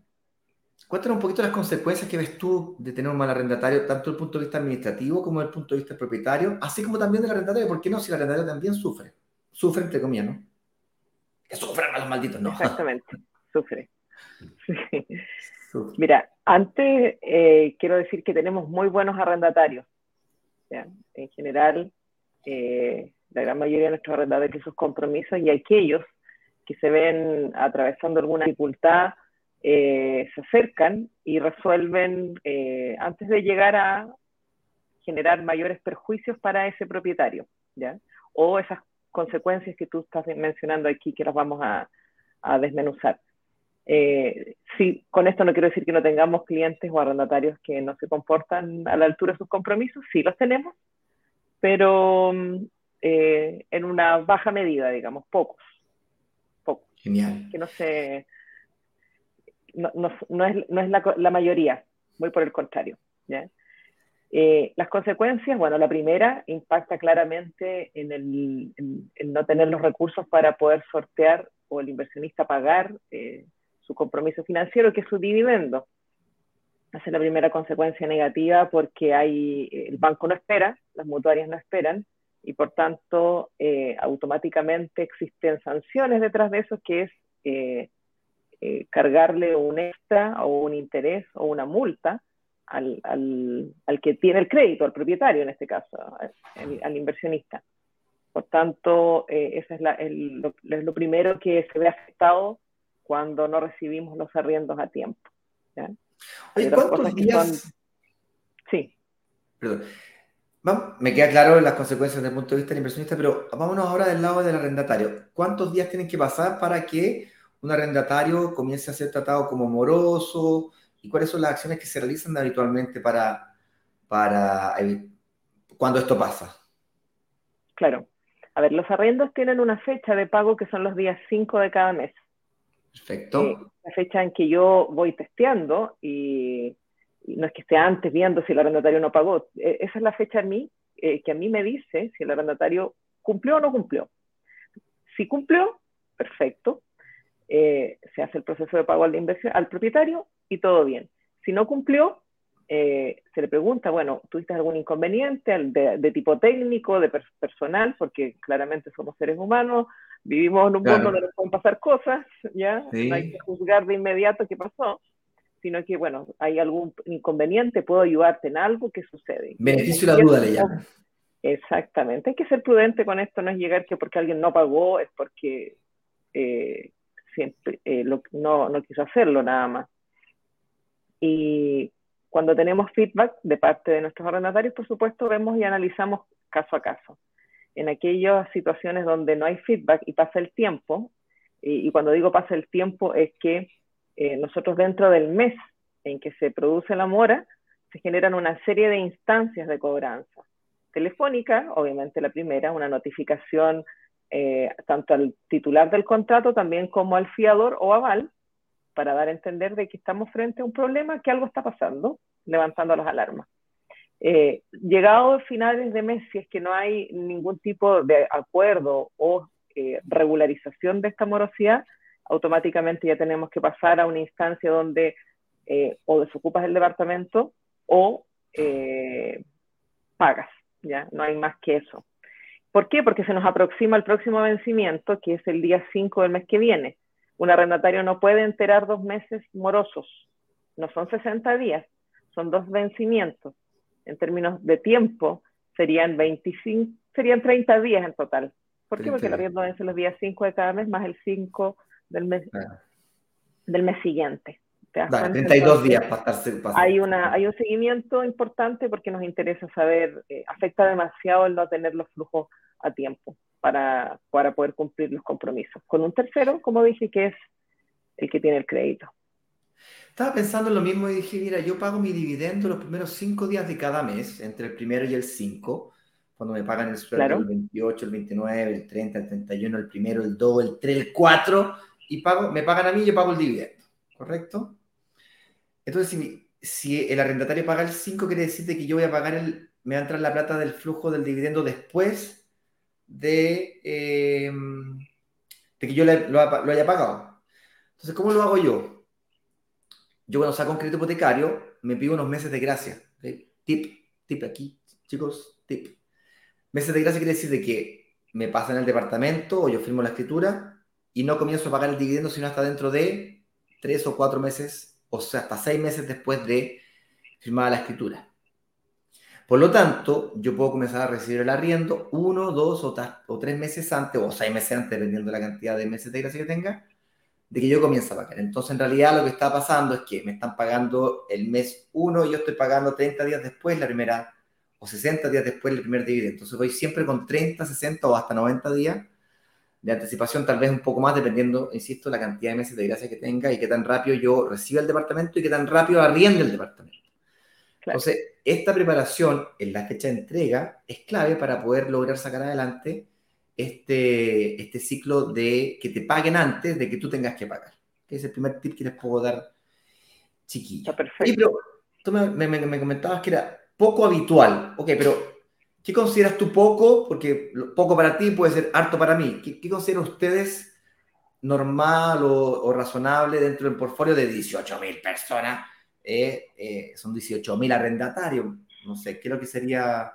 Cuéntanos un poquito las consecuencias que ves tú de tener un mal arrendatario, tanto desde el punto de vista administrativo como desde el punto de vista propietario, así como también del arrendatario. ¿Por qué no? Si el arrendatario también sufre. Sufre, entre comillas, ¿no? Que sufran a los malditos, ¿no? Exactamente, sufre. Mira, antes eh, quiero decir que tenemos muy buenos arrendatarios. En general, eh, la gran mayoría de nuestros arrendatarios sus compromisos y aquellos que se ven atravesando alguna dificultad eh, se acercan y resuelven eh, antes de llegar a generar mayores perjuicios para ese propietario, ¿ya? O esas consecuencias que tú estás mencionando aquí que las vamos a desmenuzar. Eh, sí, con esto no quiero decir que no tengamos clientes o arrendatarios que no se comportan a la altura de sus compromisos, sí los tenemos, pero eh, en una baja medida, digamos, pocos. pocos. Genial. Que no se... No, no, no es, no es la, la, mayoría, muy por el contrario. ¿ya? Eh, las consecuencias, bueno, la primera impacta claramente en el en, en no tener los recursos para poder sortear o el inversionista pagar eh, su compromiso financiero, que es su dividendo. Esa es la primera consecuencia negativa porque hay, el banco no espera, las mutuarias no esperan, y por tanto eh, automáticamente existen sanciones detrás de eso, que es eh, eh, cargarle un extra o un interés o una multa al, al, al, que tiene el crédito, al propietario en este caso, al, al inversionista. Por tanto, eh, ese es, la, el, lo, es, lo, primero que se ve afectado cuando no recibimos los arriendos a tiempo. ¿ya? Oye, ¿cuántos días? Son... Sí. Perdón. Me queda claro las consecuencias desde el punto de vista del inversionista, pero vámonos ahora del lado del arrendatario. ¿Cuántos días tienen que pasar para que un arrendatario comience a ser tratado como moroso? ¿Y cuáles son las acciones que se realizan habitualmente para, para cuando esto pasa? Claro. A ver, los arriendos tienen una fecha de pago que son los días 5 de cada mes. Perfecto. Eh, la fecha en que yo voy testeando y, no es que esté antes viendo si el arrendatario no pagó. Eh, esa es la fecha a mí, eh, que a mí me dice si el arrendatario cumplió o no cumplió. Si cumplió, perfecto. Eh, se hace el proceso de pago al, inversión, al propietario y todo bien. Si no cumplió, se le pregunta, bueno, ¿tuviste algún inconveniente de, de tipo técnico, de per personal? Porque claramente somos seres humanos, vivimos en un claro. mundo donde nos pueden pasar cosas, ¿ya? Sí. No hay que juzgar de inmediato qué pasó, sino que, bueno, hay algún inconveniente, puedo ayudarte en algo, ¿qué sucede? Beneficio la duda le llaman. Exactamente, hay que ser prudente con esto, no es llegar que porque alguien no pagó, es porque eh, siempre, eh, lo, no, no quiso hacerlo nada más. Y cuando tenemos feedback de parte de nuestros arrendatarios, por supuesto, vemos y analizamos caso a caso. En aquellas situaciones donde no hay feedback y pasa el tiempo, y, cuando digo pasa el tiempo es que eh, nosotros dentro del mes en que se produce la mora, se generan una serie de instancias de cobranza. Telefónica, obviamente la primera, una notificación eh, tanto al titular del contrato también como al fiador o aval, para dar a entender de que estamos frente a un problema, que algo está pasando, levantando las alarmas. Eh, llegado a finales de mes, si es que no hay ningún tipo de acuerdo o eh, regularización de esta morosidad, automáticamente ya tenemos que pasar a una instancia donde eh, o desocupas el departamento o eh, pagas, ¿ya? No hay más que eso. ¿Por qué? Porque se nos aproxima el próximo vencimiento, que es el día 5 del mes que viene. Un arrendatario no puede enterar dos meses morosos, no son 60 días, son dos vencimientos. En términos de tiempo, serían 25, serían 30 días en total. ¿Por qué? Porque el arriendo vence los días 5 de cada mes más el 5 del mes, ah. del mes siguiente. Dale, 32 Entonces, días para estarse hay, una, hay un seguimiento importante porque nos interesa saber, eh, afecta demasiado el no tener los flujos a tiempo para, para poder cumplir los compromisos. Con un tercero, como dije, que es el que tiene el crédito. Estaba pensando en lo mismo y dije, mira, yo pago mi dividendo los primeros cinco días de cada mes, entre el primero y el 5, cuando me pagan el sueldo claro. el 28, el 29, el 30, el 31, el primero, el 2, el 3, el 4, y pago, me pagan a mí y yo pago el dividendo, ¿correcto? Entonces, si, si el arrendatario paga el 5, quiere decir que yo voy a pagar el, me va a entrar la plata del flujo del dividendo después de, eh, de que yo le, lo, lo, haya pagado. Entonces, ¿cómo lo hago yo? Yo cuando saco un crédito hipotecario, me pido unos meses de gracia. ¿okay? Tip, tip aquí, chicos, tip. Meses de gracia quiere decir de que me pasan el departamento o yo firmo la escritura y no comienzo a pagar el dividendo sino hasta dentro de tres o cuatro meses, o sea, hasta seis meses después de firmada la escritura. Por lo tanto, yo puedo comenzar a recibir el arriendo uno, dos o, o, tres meses antes, o seis meses antes, dependiendo de la cantidad de meses de gracia que tenga, de que yo comience a pagar. Entonces, en realidad lo que está pasando es que me están pagando el mes 1 y yo estoy pagando 30 días después la primera, o 60 días después el primer dividendo. Entonces, voy siempre con 30, 60 o hasta 90 días de anticipación, tal vez un poco más, dependiendo, insisto, la cantidad de meses de gracia que tenga y qué tan rápido yo reciba el departamento y qué tan rápido arriende el departamento. Entonces, esta preparación en la fecha de entrega es clave para poder lograr sacar adelante este, este ciclo de que te paguen antes de que tú tengas que pagar. Es el primer tip que les puedo dar, chiquillo. perfecto. Y pero tú me, me, comentabas que era poco habitual. Ok, pero ¿qué consideras tú poco? Porque poco para ti puede ser harto para mí. ¿Qué, qué consideran ustedes normal o, o, razonable dentro del portfolio de 18.000 personas? Eh, eh, son 18.000 arrendatarios. No sé, ¿qué es lo que sería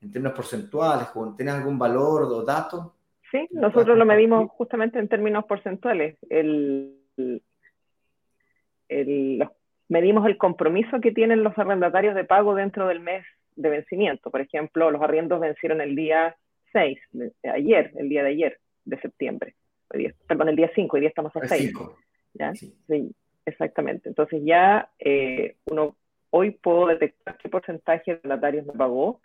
en términos porcentuales? ¿Tienes algún valor o dato? Sí, nosotros lo medimos justamente en términos porcentuales. El, medimos el compromiso que tienen los arrendatarios de pago dentro del mes de vencimiento. Por ejemplo, los arriendos vencieron el día 6, ayer, el día de ayer, de septiembre. perdón, el día 5, hoy día estamos a 6. ¿ya? Sí. exactamente. Entonces ya eh, uno hoy puedo detectar qué porcentaje de arrendatarios me pagó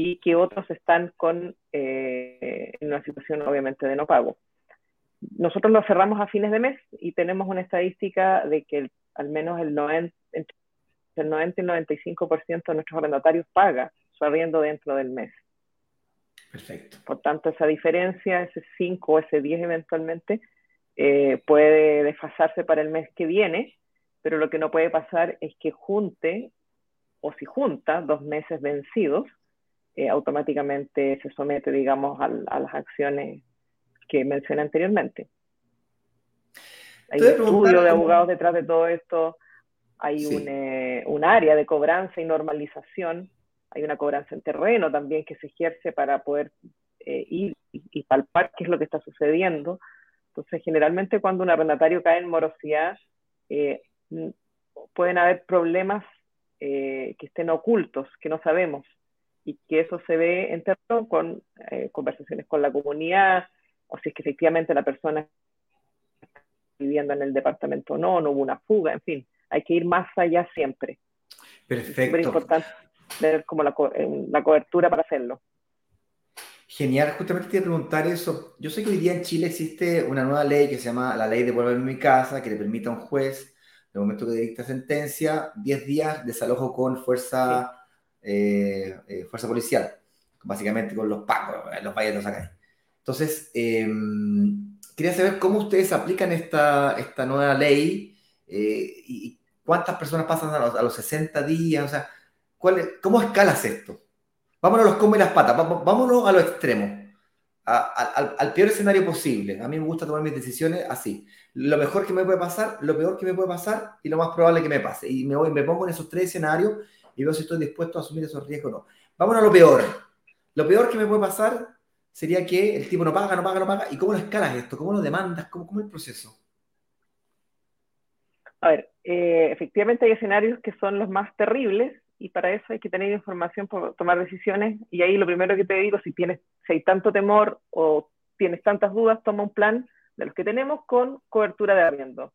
y que otros están con, eh, en una situación obviamente de no pago. Nosotros lo cerramos a fines de mes y tenemos una estadística de que al menos el 90, el 90 y el 95% de nuestros arrendatarios paga su arriendo dentro del mes. Perfecto. Por tanto, esa diferencia, ese 5 o ese 10 eventualmente, eh, puede desfasarse para el mes que viene, pero lo que no puede pasar es que junte, o si junta, dos meses vencidos, eh, automáticamente se somete, digamos, a, las acciones que mencioné anteriormente. Hay un estudio de abogados detrás de todo esto, hay eh, un, área de cobranza y normalización, hay una cobranza en terreno también que se ejerce para poder eh, ir y, palpar qué es lo que está sucediendo. Entonces, generalmente cuando un arrendatario cae en morosidad, pueden haber problemas que estén ocultos, que no sabemos y que eso se ve en términos con eh, conversaciones con la comunidad, o si es que efectivamente la persona está viviendo en el departamento o no, no hubo una fuga, en fin, hay que ir más allá siempre. Perfecto. Es súper importante tener como la, eh, la, cobertura para hacerlo. Genial, justamente te iba a preguntar eso. Yo sé que hoy día en Chile existe una nueva ley que se llama la ley de volver a mi casa, que le permite a un juez, en el momento que dicta sentencia, 10 días de desalojo con fuerza eh, eh, fuerza policial, básicamente con los pacos, los valles acá. Entonces, em, quería saber cómo ustedes aplican esta, esta nueva ley eh, y cuántas personas pasan a los, 60 días, o sea, ¿cuál ¿cómo escalas esto? Vámonos a los como y las patas, vámonos a lo extremo, al, peor escenario posible. A mí me gusta tomar mis decisiones así. Lo mejor que me puede pasar, lo peor que me puede pasar y lo más probable que me pase. Y me, voy, me pongo en esos tres escenarios y veo si estoy dispuesto a asumir esos riesgos o no. Vámonos a lo peor. Lo peor que me puede pasar sería que el tipo no paga, no paga, no paga. ¿Y cómo lo escalas esto? ¿Cómo lo demandas? ¿Cómo, cómo es el proceso? A ver, eh, efectivamente hay escenarios que son los más terribles y para eso hay que tener información para tomar decisiones. Y ahí lo primero que te digo, si, tienes, si hay tanto temor o tienes tantas dudas, toma un plan de los que tenemos con cobertura de arriendo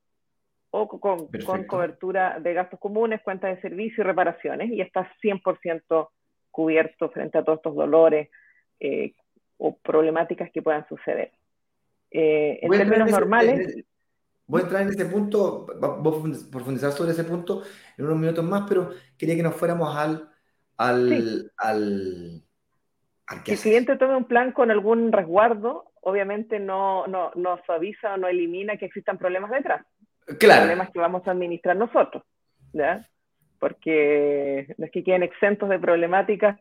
o con, con, cobertura de gastos comunes, cuentas de servicio y reparaciones, y estás 100% cubierto frente a todos estos dolores eh, o problemáticas que puedan suceder. Eh, en términos normales... voy a entrar en ese punto, voy a profundizar sobre ese punto en unos minutos más, pero quería que nos fuéramos al... al, al, al que el cliente tome un plan con algún resguardo, obviamente no, no, no suaviza o no elimina que existan problemas detrás claro. problemas que vamos a administrar nosotros, ¿ya? Porque no es que queden exentos de problemáticas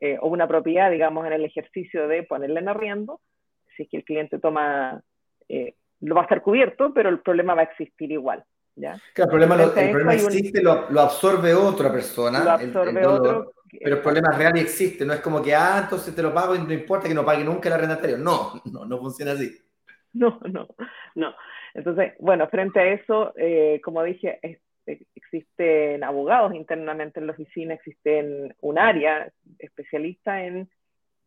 eh, o una propiedad, digamos, en el ejercicio de ponerla en arriendo, si es que el cliente toma, eh, lo va a estar cubierto, pero el problema va a existir igual. ¿ya? Claro, el problema, el problema existe, lo, lo, absorbe otra persona. Lo absorbe otro. Pero el problema real y existe, no es como que, ah, entonces te lo pago y no importa que no pague nunca el arrendatario. No, no, no funciona así. No, no, no. Entonces, bueno, frente a eso, eh, como dije, existen abogados internamente en la oficina, existe un área especialista en,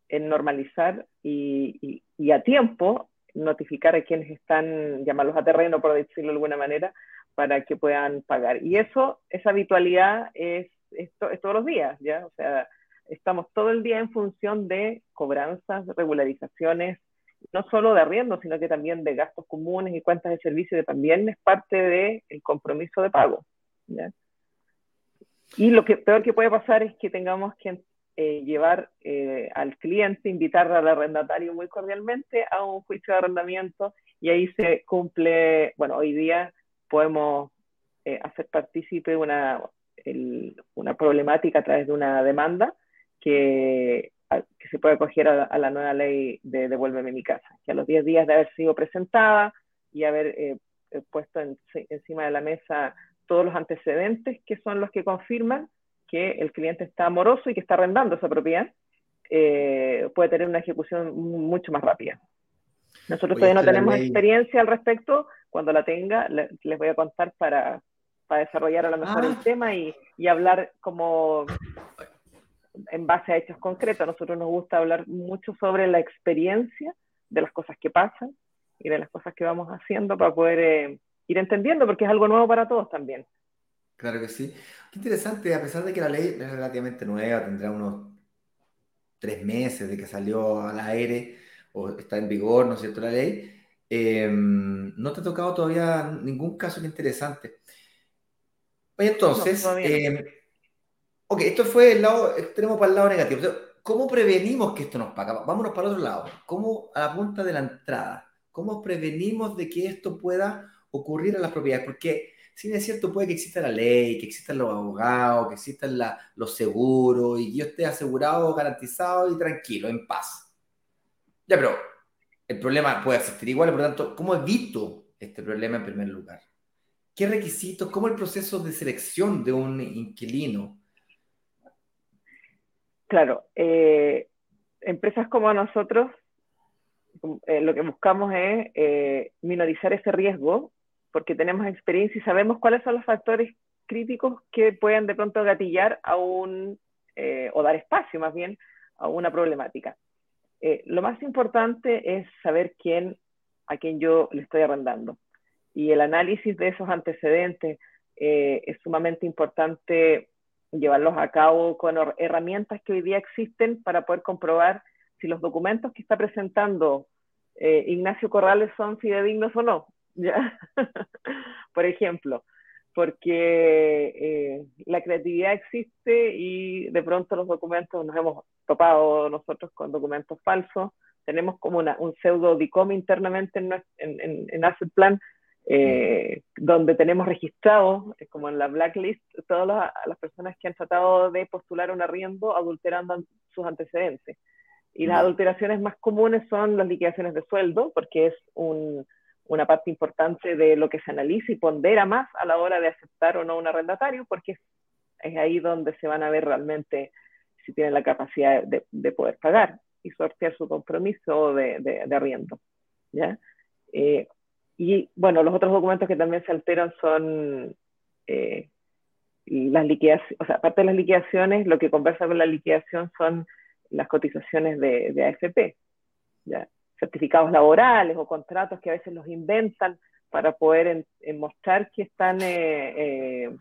normalizar y, a tiempo notificar a quienes están, llamarlos a terreno, por decirlo de alguna manera, para que puedan pagar. Y eso, esa habitualidad es, es, todos los días, ¿ya? O sea, estamos todo el día en función de cobranzas, regularizaciones, no solo de arriendo, sino que también de gastos comunes y cuentas de servicio, que también es parte del compromiso de pago. Y lo que peor que puede pasar es que tengamos que eh, llevar eh, al cliente, invitar al arrendatario muy cordialmente a un juicio de arrendamiento y ahí se cumple, bueno, hoy día podemos eh, hacer partícipe una, una problemática a través de una demanda que, que se puede acoger a, la nueva ley de Devuélveme mi casa, que a los 10 días de haber sido presentada y haber puesto encima de la mesa todos los antecedentes que son los que confirman que el cliente está amoroso y que está arrendando esa propiedad, eh, puede tener una ejecución mucho más rápida. Nosotros todavía no tenemos experiencia al respecto. Cuando la tenga, les voy a contar para, para desarrollar a lo mejor el ah. tema y, y, hablar como en base a hechos concretos. A nosotros nos gusta hablar mucho sobre la experiencia de las cosas que pasan y de las cosas que vamos haciendo para poder eh, ir entendiendo, porque es algo nuevo para todos también. Claro que sí. Qué interesante, a pesar de que la ley es relativamente nueva, tendrá unos tres meses de que salió al aire o está en vigor, ¿no es cierto?, la ley. Em, no te ha tocado todavía ningún caso interesante. Entonces, ok, esto fue el lado extremo para el lado negativo. ¿Cómo prevenimos que esto nos paga? Vámonos para el otro lado. ¿Cómo, a la punta de la entrada, cómo prevenimos de que esto pueda ocurrir a las propiedades, porque si es cierto, puede que exista la ley, que existan los abogados, que existan los seguros, y yo esté asegurado, garantizado y tranquilo, en paz. Ya, pero el problema puede existir igual, por lo tanto, ¿cómo evito este problema en primer lugar? ¿Qué requisitos, cómo el proceso de selección de un inquilino? Claro, eh, empresas como nosotros, eh, lo que buscamos es eh, minorizar ese riesgo porque tenemos experiencia y sabemos cuáles son los factores críticos que pueden de pronto gatillar a un, eh, o dar espacio más bien, a una problemática. Lo más importante es saber a quién yo le estoy arrendando. Y el análisis de esos antecedentes es sumamente importante llevarlos a cabo con herramientas que hoy día existen para poder comprobar si los documentos que está presentando Ignacio Corrales son fidedignos o no. Por ejemplo, porque eh, la creatividad existe y de pronto los documentos, nos hemos topado nosotros con documentos falsos, tenemos como una, un pseudo DICOM internamente en, en, en, Asset Plan, eh, donde tenemos registrado, como en la blacklist, todas las, las, personas que han tratado de postular un arriendo adulterando sus antecedentes. Y las adulteraciones más comunes son las liquidaciones de sueldo, porque es un, una parte importante de lo que se analiza y pondera más a la hora de aceptar o no un arrendatario, porque es ahí donde se van a ver realmente si tienen la capacidad de, poder pagar y sortear su compromiso de, de, arriendo. ¿ya? Eh, y bueno, los otros documentos que también se alteran son eh, las liquidaciones, o sea, aparte de las liquidaciones, lo que conversa con la liquidación son las cotizaciones de, de AFP. ¿ya? certificados laborales o contratos que a veces los inventan para poder mostrar que están eh, eh,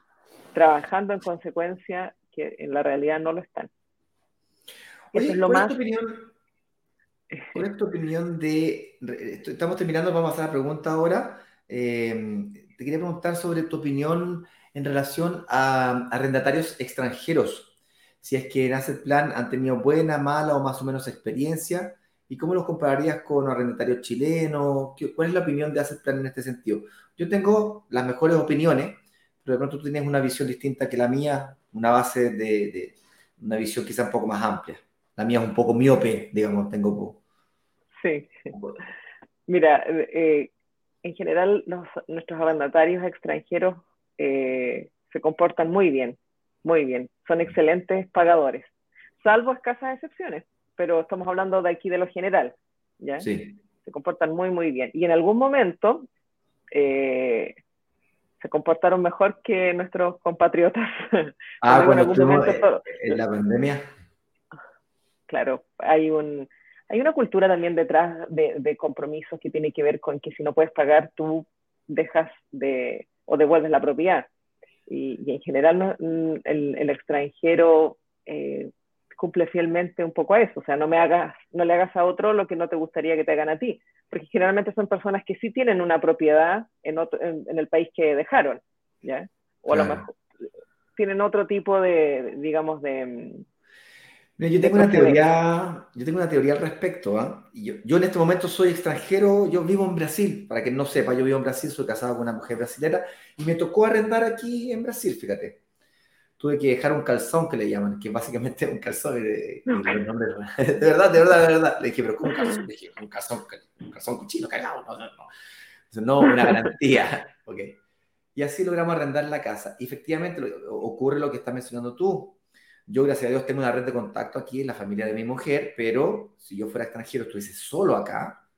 trabajando en consecuencia que en la realidad no lo están. Oye, es lo más... tu opinión, ¿Cuál es tu opinión de... Estamos terminando, vamos a hacer la pregunta ahora. Eh, te quería preguntar sobre tu opinión en relación a arrendatarios extranjeros. Si es que en Asset Plan han tenido buena, mala o más o menos experiencia ¿Y cómo los compararías con arrendatarios chilenos? ¿Cuál es la opinión de Asset Plan en este sentido? Yo tengo las mejores opiniones, pero de pronto tú tienes una visión distinta que la mía, una base de, una visión quizá un poco más amplia. La mía es un poco miope, digamos, tengo... Sí. Mira, eh, en general nuestros arrendatarios extranjeros eh, se comportan muy bien, muy bien. Son excelentes pagadores, salvo escasas excepciones pero estamos hablando de aquí de lo general, ¿ya? Sí. Se comportan muy, muy bien. Y en algún momento eh, se comportaron mejor que nuestros compatriotas. Ah, cuando en, en la pandemia. Claro, hay un, hay una cultura también detrás de, compromisos que tiene que ver con que si no puedes pagar, tú dejas de o devuelves la propiedad. Y, en general mm, el, extranjero eh, cumple fielmente un poco a eso, o sea, no, me hagas, no le hagas a otro lo que no te gustaría que te hagan a ti, porque generalmente son personas que sí tienen una propiedad en, en, el país que dejaron, ¿ya? O a lo mejor tienen otro tipo de, digamos, de, yo tengo una teoría, yo tengo una teoría al respecto. ¿ah? Yo, yo, en este momento soy extranjero, yo vivo en Brasil, para que no sepa, yo vivo en Brasil, soy casado con una mujer brasilera y me tocó arrendar aquí en Brasil, fíjate. Tuve que dejar un calzón que le llaman, que básicamente es un calzón de, de, verdad, de verdad, de verdad. Le dije, pero ¿cómo un calzón? Le dije, un calzón, un calzón cuchillo cagado, no, no, no. No, una garantía. okay. Y así logramos arrendar la casa. Y efectivamente ocurre lo que estás mencionando tú yo, gracias a Dios, tengo una red de contacto aquí en la familia de mi mujer, pero si yo fuera extranjero, estuviese solo acá,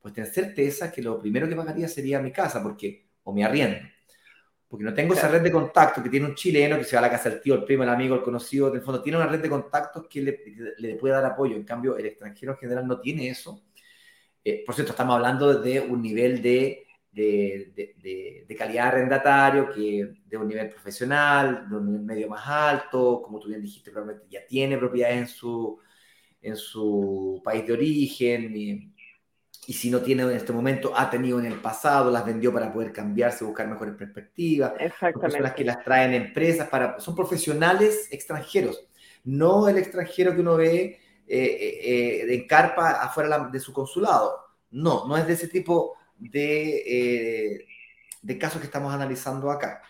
pues tener certeza que lo primero que pagaría sería mi casa, porque, o mi arriendo. Porque no tengo esa red de contacto que tiene un chileno que se va a la casa del tío, el primo, el amigo, el conocido, en el fondo tiene una red de contactos que le, le puede dar apoyo. En cambio, el extranjero en general no tiene eso. Eh, por cierto, estamos hablando de un nivel de de, de, calidad arrendatario, que de un nivel profesional, de un nivel medio más alto, como tú bien dijiste, probablemente ya tiene propiedades en su, en su país de origen, y, y, si no tiene en este momento, ha tenido en el pasado, las vendió para poder cambiarse, buscar mejores perspectivas. Exactamente. Son que las traen empresas, para, son profesionales extranjeros, no el extranjero que uno ve eh, eh, eh en carpa afuera de su consulado. No, no es de ese tipo eh, de, casos que estamos analizando acá.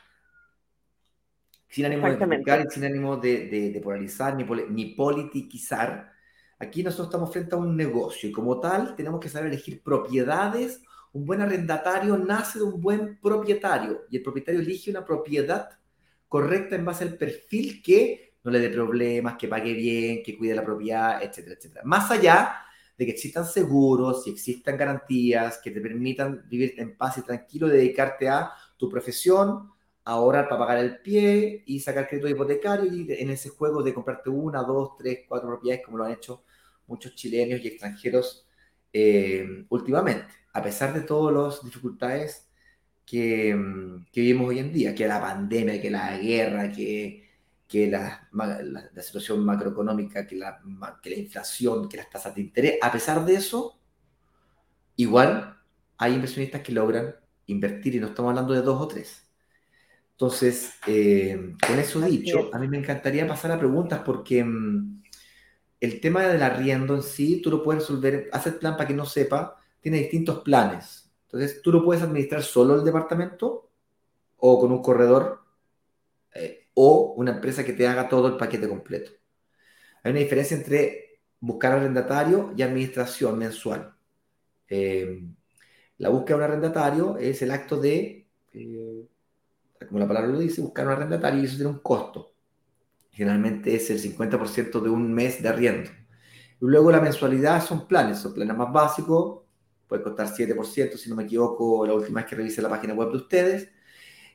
Sin ánimo de criticar sin ánimo de, polarizar ni, ni politiquizar, aquí nosotros estamos frente a un negocio y como tal tenemos que saber elegir propiedades. Un buen arrendatario nace de un buen propietario y el propietario elige una propiedad correcta en base al perfil que no le dé problemas, que pague bien, que cuide la propiedad, etcétera, etcétera. Más allá de que existan seguros y existan garantías que te permitan vivir en paz y tranquilo, dedicarte a tu profesión, ahorrar para pagar el pie y sacar crédito hipotecario y en ese juego de comprarte una, dos, tres, cuatro propiedades como lo han hecho muchos chilenos y extranjeros eh, últimamente, a pesar de todas las dificultades que, que vivimos hoy en día, que la pandemia, que la guerra, que que la, la, situación macroeconómica, que la, que la inflación, que las tasas de interés. A pesar de eso, igual hay inversionistas que logran invertir y no estamos hablando de dos o tres. Entonces, eh, con eso dicho, a mí me encantaría pasar a preguntas porque mm, el tema del arriendo en sí, tú lo puedes resolver, hacer plan para que no sepa, tiene distintos planes. Entonces, tú lo puedes administrar solo el departamento o con un corredor o una empresa que te haga todo el paquete completo. Hay una diferencia entre buscar arrendatario y administración mensual. Eh, la búsqueda de un arrendatario es el acto de, eh, como la palabra lo dice, buscar un arrendatario y eso tiene un costo. Generalmente es el 50% de un mes de arriendo. Y luego la mensualidad son planes, son planes más básicos, puede costar 7%, si no me equivoco, la última vez que revisé la página web de ustedes.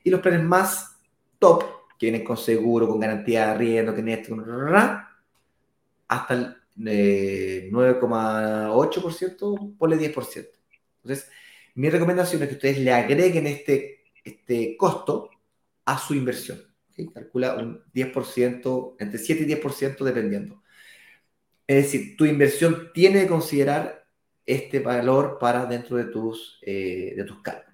Y los planes más top que con seguro, con garantía de arriendo, que esto, hasta el 9,8%, eh, ponle 10%. Entonces, mi recomendación es que ustedes le agreguen este, este costo a su inversión. Calcula un 10%, entre 7 y 10% dependiendo. Es decir, tu inversión tiene que considerar este valor para dentro de tus, eh, de tus cálculos.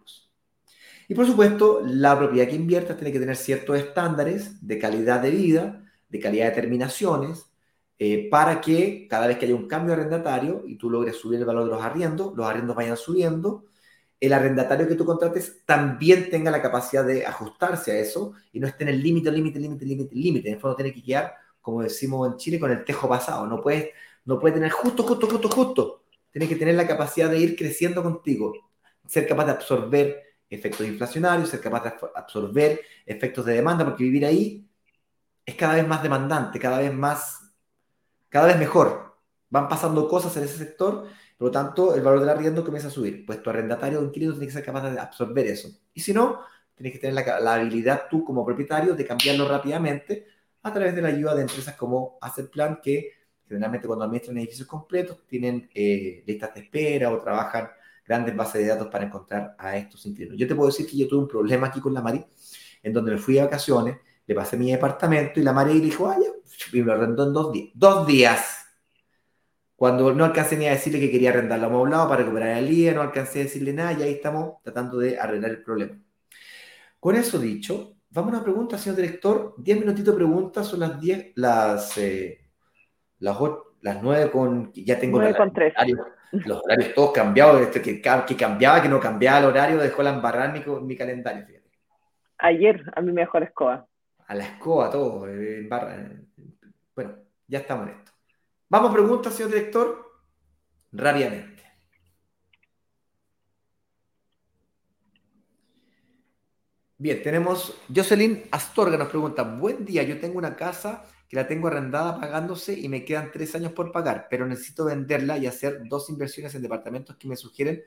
Y por supuesto, la propiedad que inviertas tiene que tener ciertos estándares de calidad de vida, de calidad de terminaciones, eh, para que cada vez que haya un cambio arrendatario y tú logres subir el valor de los arriendos, los arriendos vayan subiendo, el arrendatario que tú contrates también tenga la capacidad de ajustarse a eso y no esté en el límite, límite, límite, límite, límite. En el fondo tiene que quedar, como decimos en Chile, con el tejo pasado. No puedes, no puede tener justo, justo, justo, justo. Tienes que tener la capacidad de ir creciendo contigo, ser capaz de absorber efectos inflacionarios, ser capaz de absorber efectos de demanda, porque vivir ahí es cada vez más demandante, cada vez más, cada vez mejor. Van pasando cosas en ese sector, por lo tanto, el valor del arriendo comienza a subir. Pues tu arrendatario o inquilino tiene que ser capaz de absorber eso. Y si no, tienes que tener la, la, habilidad tú como propietario de cambiarlo rápidamente a través de la ayuda de empresas como Asset Plan, que generalmente cuando administran edificios completos, tienen eh, listas de espera o trabajan grandes bases de datos para encontrar a estos inquilinos. Yo te puedo decir que yo tuve un problema aquí con la Mari, en donde me fui de vacaciones, le pasé mi departamento y la Mari dijo, ay, y me lo arrendó en dos días. Dos días. Cuando no alcancé ni a decirle que quería arrendarlo amoblado para recuperar el IE, no alcancé a decirle nada y ahí estamos tratando de arreglar el problema. Con eso dicho, vamos a una pregunta, señor director. Diez minutitos de preguntas, son las diez, las, eh, las, las nueve con, ya tengo nueve con tres. Los horarios todos cambiados, este, que, que cambiaba, que no cambiaba el horario, dejó la embarrar mi, mi calendario, fíjate. Ayer, a mi mejor escoba. A la escoba, todo, en eh, barra. Eh, bueno, ya estamos en esto. Vamos a preguntas, señor director, rápidamente. Bien, tenemos Jocelyn Astorga nos pregunta, buen día, yo tengo una casa que la tengo arrendada pagándose y me quedan tres años por pagar, pero necesito venderla y hacer dos inversiones en departamentos que me sugieren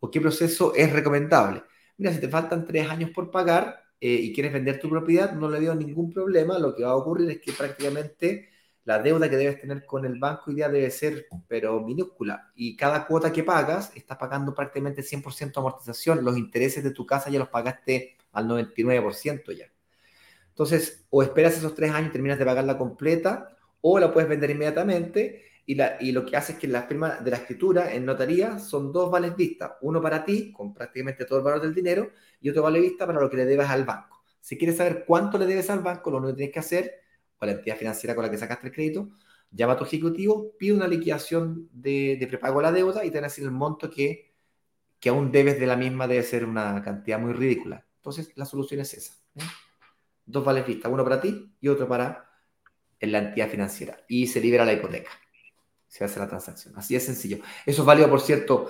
o qué proceso es recomendable. Mira, si te faltan tres años por pagar eh, y quieres vender tu propiedad, no le veo ningún problema. Lo que va a ocurrir es que prácticamente la deuda que debes tener con el banco hoy debe ser, pero minúscula. Y cada cuota que pagas, estás pagando prácticamente 100% amortización. Los intereses de tu casa ya los pagaste al 99% ya. Entonces, o esperas esos tres años y terminas de pagarla completa, o la puedes vender inmediatamente. Y, la, y lo que hace es que las firmas de la escritura en notaría son dos vales vistas. Uno para ti, con prácticamente todo el valor del dinero, y otro vale vista para lo que le debes al banco. Si quieres saber cuánto le debes al banco, lo único que tienes que hacer o la entidad financiera con la que sacaste el crédito, llama a tu ejecutivo, pide una liquidación de, prepago a la deuda y te van a decir el monto que, que aún debes de la misma debe ser una cantidad muy ridícula. Entonces, la solución es esa. Dos vales vistas, uno para ti y otro para la entidad financiera. Y se libera la hipoteca. Se hace la transacción. Así de sencillo. Eso es válido, por cierto,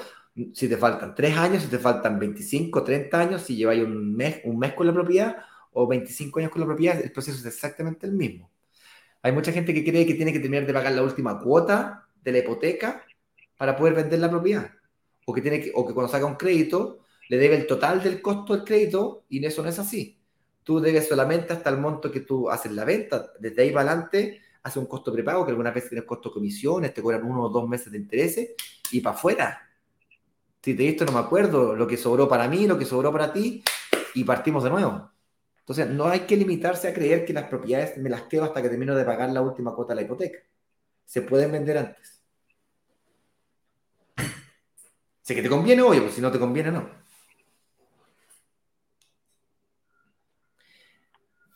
si te faltan tres años, si te faltan 25, 30 años, si lleváis un mes, un mes con la propiedad o 25 años con la propiedad, el proceso es exactamente el mismo. Hay mucha gente que cree que tiene que terminar de pagar la última cuota de la hipoteca para poder vender la propiedad. O que, tiene que, o que cuando saca un crédito le debe el total del costo del crédito y eso no es así. Tú debes solamente hasta el monto que tú haces la venta. Desde ahí para adelante hace un costo prepago que algunas veces tienes costo de comisiones, te cobran uno o dos meses de intereses y para afuera. Si te visto no me acuerdo lo que sobró para mí, lo que sobró para ti y partimos de nuevo. Entonces, no hay que limitarse a creer que las propiedades me las quedo hasta que termino de pagar la última cuota de la hipoteca. Se pueden vender antes. Sé que te conviene, obvio, pues si no te conviene, no.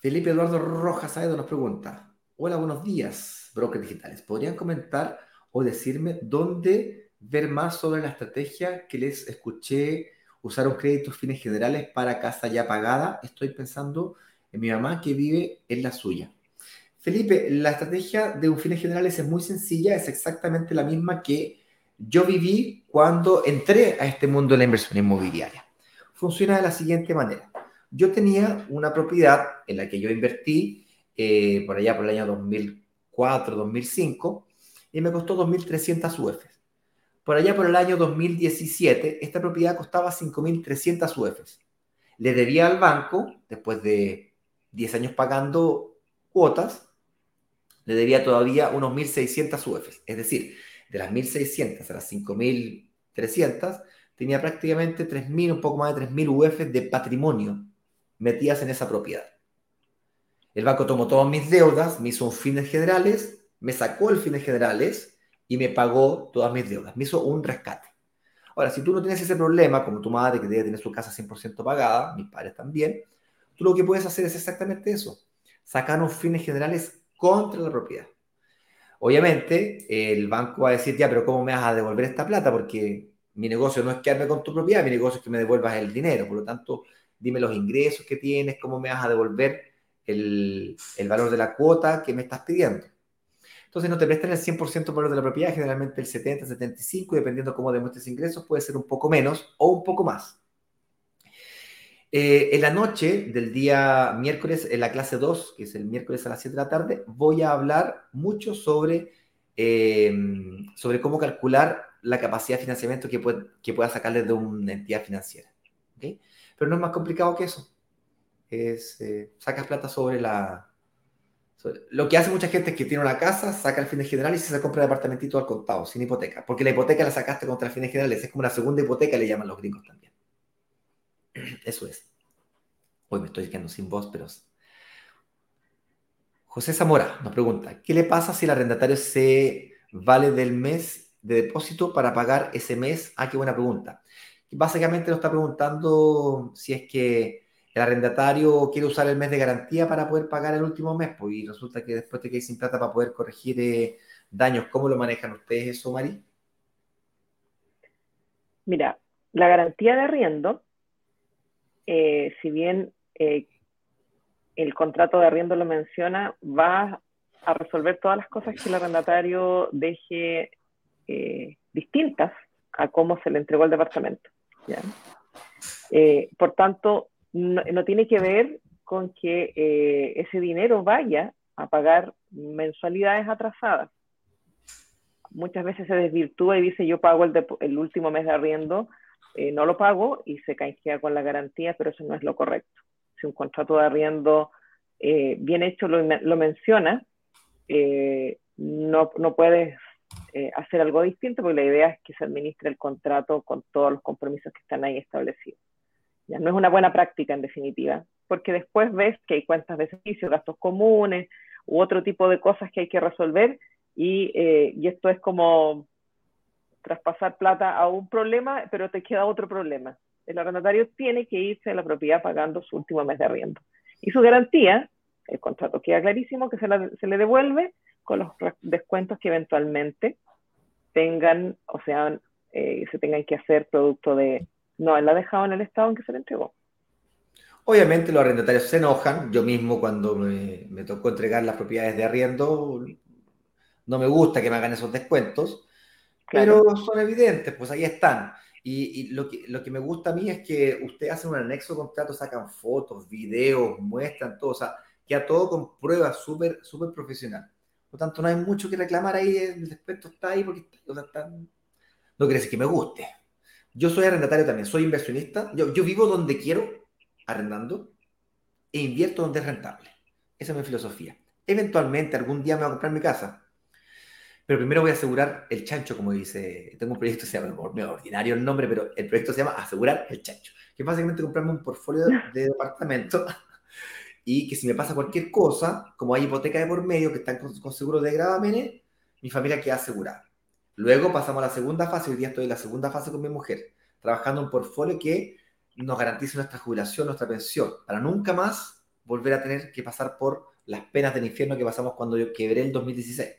Felipe Eduardo Rojas Aedo nos pregunta: Hola, buenos días, brokers digitales. ¿Podrían comentar o decirme dónde ver más sobre la estrategia que les escuché usaron créditos fines generales para casa ya pagada. Estoy pensando en mi mamá que vive en la suya. Felipe, la estrategia de un fines generales es muy sencilla, es exactamente la misma que yo viví cuando entré a este mundo de la inversión inmobiliaria. Funciona de la siguiente manera. Yo tenía una propiedad en la que yo invertí eh, por allá por el año 2004, 2005 y me costó 2.300 UF. Por allá por el año 2017, esta propiedad costaba 5.300 UFs. Le debía al banco, después de 10 años pagando cuotas, le debía todavía unos 1.600 UFs. Es decir, de las 1.600 a las 5.300, tenía prácticamente 3.000, un poco más de 3.000 UFs de patrimonio metidas en esa propiedad. El banco tomó todas mis deudas, me hizo un fines generales, me sacó el fines generales y me pagó todas mis deudas. Me hizo un rescate. Ahora, si tú no tienes ese problema, como tu madre que debe tener su casa 100% pagada, mis padres también, tú lo que puedes hacer es exactamente eso. Sacar unos fines generales contra la propiedad. Obviamente, el banco va a decir, ya, pero ¿cómo me vas a devolver esta plata? Porque mi negocio no es quedarme con tu propiedad, mi negocio es que me devuelvas el dinero. Por lo tanto, dime los ingresos que tienes, cómo me vas a devolver el, valor de la cuota que me estás pidiendo. Entonces no te prestan el 100% por valor de la propiedad, generalmente el 70, 75, dependiendo cómo demuestres ingresos, puede ser un poco menos o un poco más. Eh, en la noche del día miércoles, en la clase 2, que es el miércoles a las 7 de la tarde, voy a hablar mucho sobre, eh, sobre cómo calcular la capacidad de financiamiento que, puede, que pueda sacarle de una entidad financiera. Pero no es más complicado que eso. Es, eh, sacas plata sobre la, Lo que hace mucha gente es que tiene una casa, saca el fin de general y se compra el apartamentito al contado, sin hipoteca. Porque la hipoteca la sacaste contra el fin de general, es como una segunda hipoteca, le llaman los gringos también. Eso es. Hoy me estoy quedando sin voz, pero. José Zamora nos pregunta: ¿Qué le pasa si el arrendatario se vale del mes de depósito para pagar ese mes? Ah, qué buena pregunta. Básicamente nos está preguntando si es que el arrendatario quiere usar el mes de garantía para poder pagar el último mes, pues, y resulta que después te quedas sin plata para poder corregir eh, daños. ¿Cómo lo manejan ustedes eso, Mari? Mira, la garantía de arriendo, eh, si bien eh, el contrato de arriendo lo menciona, va a resolver todas las cosas que el arrendatario deje distintas a cómo se le entregó el departamento. Por tanto, no, tiene que ver con que eh, ese dinero vaya a pagar mensualidades atrasadas. Muchas veces se desvirtúa y dice yo pago el, último mes de arriendo, eh, no lo pago y se canjea con la garantía, pero eso no es lo correcto. Si un contrato de arriendo eh, bien hecho lo, menciona, no, no puedes hacer algo distinto porque la idea es que se administre el contrato con todos los compromisos que están ahí establecidos. No es una buena práctica en definitiva, porque después ves que hay cuentas de servicios, gastos comunes u otro tipo de cosas que hay que resolver y, eh, esto es como traspasar plata a un problema, pero te queda otro problema. El arrendatario tiene que irse a la propiedad pagando su último mes de arriendo. Y su garantía, el contrato queda clarísimo que se le devuelve con los descuentos que eventualmente tengan, o sea, eh, se tengan que hacer producto de, no, él la ha dejado en el estado en que se le entregó. Obviamente los arrendatarios se enojan. Yo mismo cuando me, tocó entregar las propiedades de arriendo, no me gusta que me hagan esos descuentos, pero son evidentes, pues ahí están. Y, lo, que, lo que me gusta a mí es que ustedes hacen un anexo contrato, sacan fotos, videos, muestran todo, o sea, queda todo con pruebas súper súper profesional. Por lo tanto, no hay mucho que reclamar ahí, el descuento está ahí porque o sea, no quiere decir que me guste. Yo soy arrendatario también, soy inversionista. Yo, vivo donde quiero, arrendando, e invierto donde es rentable. Esa es mi filosofía. Eventualmente, algún día me voy a comprar mi casa. Pero primero voy a asegurar el chancho, como dice. Tengo un proyecto que se llama, ordinario el nombre, pero el proyecto se llama Asegurar el chancho. Que es básicamente comprarme un portfolio de departamento y que si me pasa cualquier cosa, como hay hipoteca de por medio que están con, con seguro de gravamen, mi familia queda asegurada. Luego pasamos a la segunda fase, hoy día estoy en la segunda fase con mi mujer, trabajando un portfolio que nos garantice nuestra jubilación, nuestra pensión, para nunca más volver a tener que pasar por las penas del infierno que pasamos cuando yo quebré el 2016.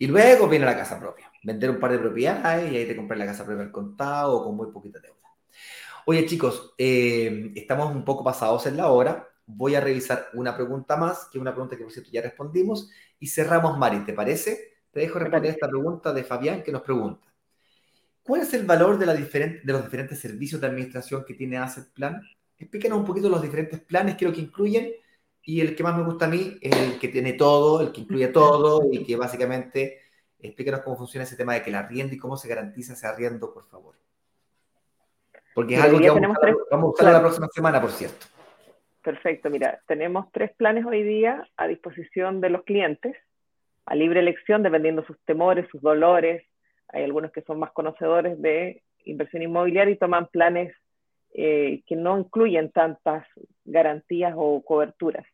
Y luego viene la casa propia, vender un par de propiedades y ahí te compras la casa propia al contado o con muy poquita deuda. Oye chicos, eh, estamos un poco pasados en la hora. Voy a revisar una pregunta más, que es una pregunta que por cierto ya respondimos, y cerramos, Mari, ¿te parece? Te dejo responder esta pregunta de Fabián que nos pregunta. ¿Cuál es el valor de, la de los diferentes servicios de administración que tiene Asset Plan? Explícanos un poquito los diferentes planes, que lo que incluyen, y el que más me gusta a mí es el que tiene todo, el que incluye todo, y que básicamente explícanos cómo funciona ese tema de que la arriendo y cómo se garantiza ese arriendo, por favor. Porque es algo que vamos a, vamos a la próxima semana, por cierto. Perfecto, mira, tenemos tres planes hoy día a disposición de los clientes a libre elección, dependiendo sus temores, sus dolores. Hay algunos que son más conocedores de inversión inmobiliaria y toman planes eh, que no incluyen tantas garantías o coberturas.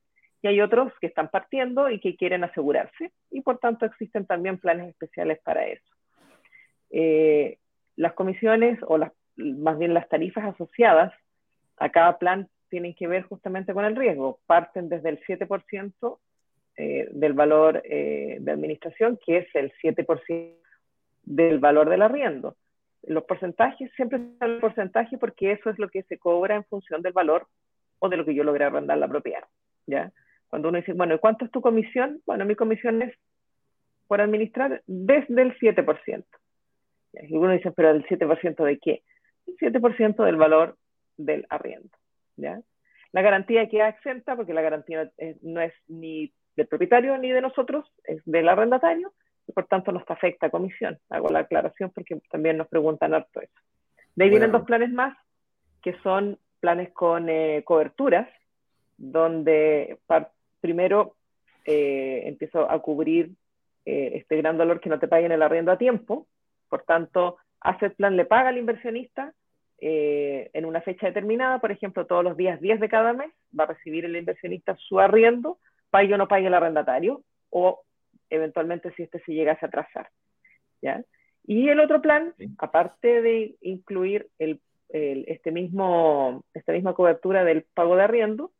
Y hay otros que están partiendo y que quieren asegurarse y por tanto existen también planes especiales para eso. Eh, las comisiones o las, más bien las tarifas asociadas a cada plan tienen que ver justamente con el riesgo. Parten desde el 7% eh, del valor eh, de administración, que es el 7% del valor del arriendo. Los porcentajes, siempre están el porcentaje porque eso es lo que se cobra en función del valor o de lo que yo logré arrendar la propiedad. ¿ya? Cuando uno dice, bueno, ¿cuánto es tu comisión? Bueno, mi comisión es por administrar desde el 7%. Y uno dice, pero ¿el 7% de qué? El 7% del valor del arriendo. ¿Ya? La garantía queda exenta porque la garantía no es ni del propietario ni de nosotros, es del arrendatario, y por tanto nos afecta a comisión. Hago la aclaración porque también nos preguntan harto eso. De ahí vienen dos planes más, que son planes con eh, coberturas, donde primero eh, empiezo a cubrir eh, este gran dolor que no te paguen el arriendo a tiempo. Por tanto, Asset Plan le paga al inversionista eh, en una fecha determinada, por ejemplo, todos los días 10 de cada mes, va a recibir el inversionista su arriendo, pague o no pague el arrendatario, o eventualmente si este se llegase a atrasar. ¿ya? Y el otro plan, aparte de incluir el, este mismo, esta misma cobertura del pago de arriendo,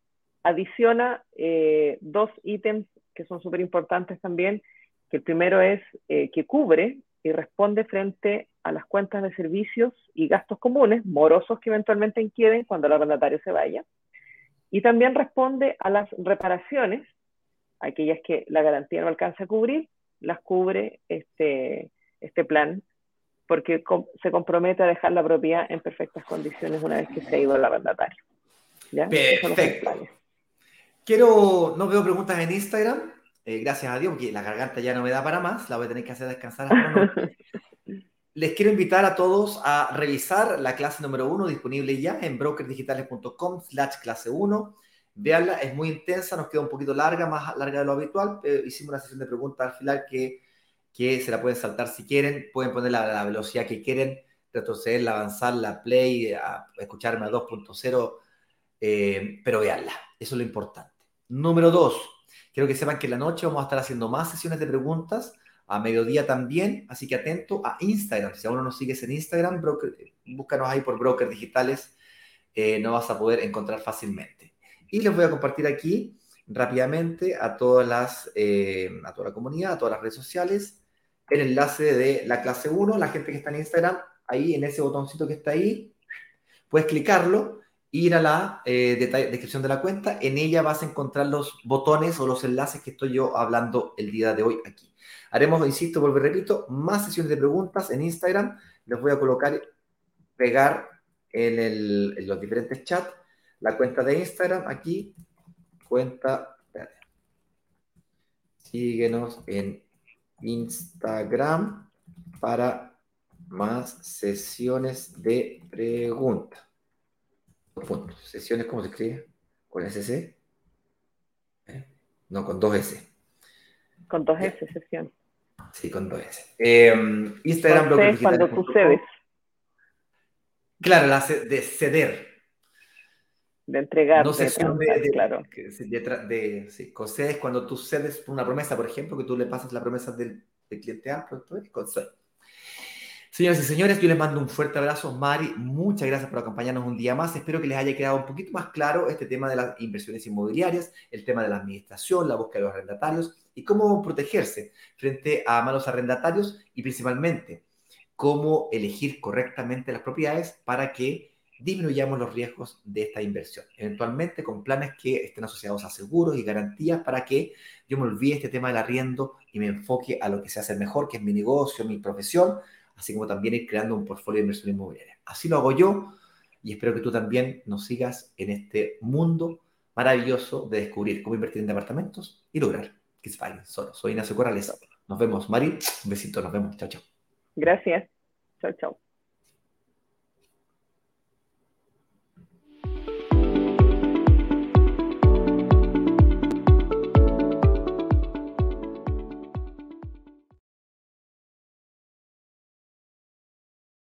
adiciona eh, dos ítems que son súper importantes también, que el primero es eh, que cubre y responde frente a las cuentas de servicios y gastos comunes, morosos que eventualmente inquieren cuando el arrendatario se vaya. Y también responde a las reparaciones, aquellas que la garantía no alcanza a cubrir, las cubre este, este plan, porque se compromete a dejar la propiedad en perfectas condiciones una vez que se ha ido el arrendatario. ¿Ya? Perfecto. Quiero, no veo preguntas en Instagram, eh, gracias a Dios, porque la garganta ya no me da para más, la voy a tener que hacer descansar. Les quiero invitar a todos a revisar la clase número uno disponible ya en brokerdigitales.com slash clase 1. Veanla, es muy intensa, nos queda un poquito larga, más larga de lo habitual. pero hicimos una sesión de preguntas al final que, que se la pueden saltar si quieren, pueden poner la, la velocidad que quieren, retroceder, avanzar, la play, a escucharme a 2.0, eh, pero veanla, eso es lo importante. Número dos, quiero que sepan que en la noche vamos a estar haciendo más sesiones de preguntas, a mediodía también, así que atento a Instagram. Si aún no nos sigues en Instagram, búscanos ahí por Brokers Digitales, eh, no vas a poder encontrar fácilmente. Y les voy a compartir aquí rápidamente a todas las, eh, a toda la comunidad, a todas las redes sociales, el enlace de la clase 1, la gente que está en Instagram, ahí en ese botoncito que está ahí, puedes clicarlo ir a la eh, descripción de la cuenta. En ella vas a encontrar los botones o los enlaces que estoy yo hablando el día de hoy aquí. Haremos, insisto, vuelvo y repito, más sesiones de preguntas en Instagram. Les voy a colocar, pegar en, los diferentes chats la cuenta de Instagram aquí. Cuenta, síguenos en Instagram para más sesiones de preguntas puntos. Sesiones, ¿cómo se escribe? ¿Con SC? ¿Eh? No, con dos S. Con dos S, sesión. Sí, con dos S. Eh, Instagram, blog cuando tú cedes. Claro, la de ceder. De entregar. No sesión de, claro. De, sí, concedes cuando tú cedes una promesa, por ejemplo, que tú le pasas la promesa del, cliente A, concedes. Señoras y señores, yo les mando un fuerte abrazo. Mari, muchas gracias por acompañarnos un día más. Espero que les haya quedado un poquito más claro este tema de las inversiones inmobiliarias, el tema de la administración, la búsqueda de los arrendatarios y cómo protegerse frente a malos arrendatarios y principalmente cómo elegir correctamente las propiedades para que disminuyamos los riesgos de esta inversión. Eventualmente con planes que estén asociados a seguros y garantías para que yo me olvide este tema del arriendo y me enfoque a lo que se hace mejor, que es mi negocio, mi profesión así como también ir creando un portfolio de inversión inmobiliaria. Así lo hago yo y espero que tú también nos sigas en este mundo maravilloso de descubrir cómo invertir en departamentos y lograr que se solo. Soy Ignacio Corrales. Nos vemos, Mari. Un besito, nos vemos. Chao, chao. Gracias. Chao, chao.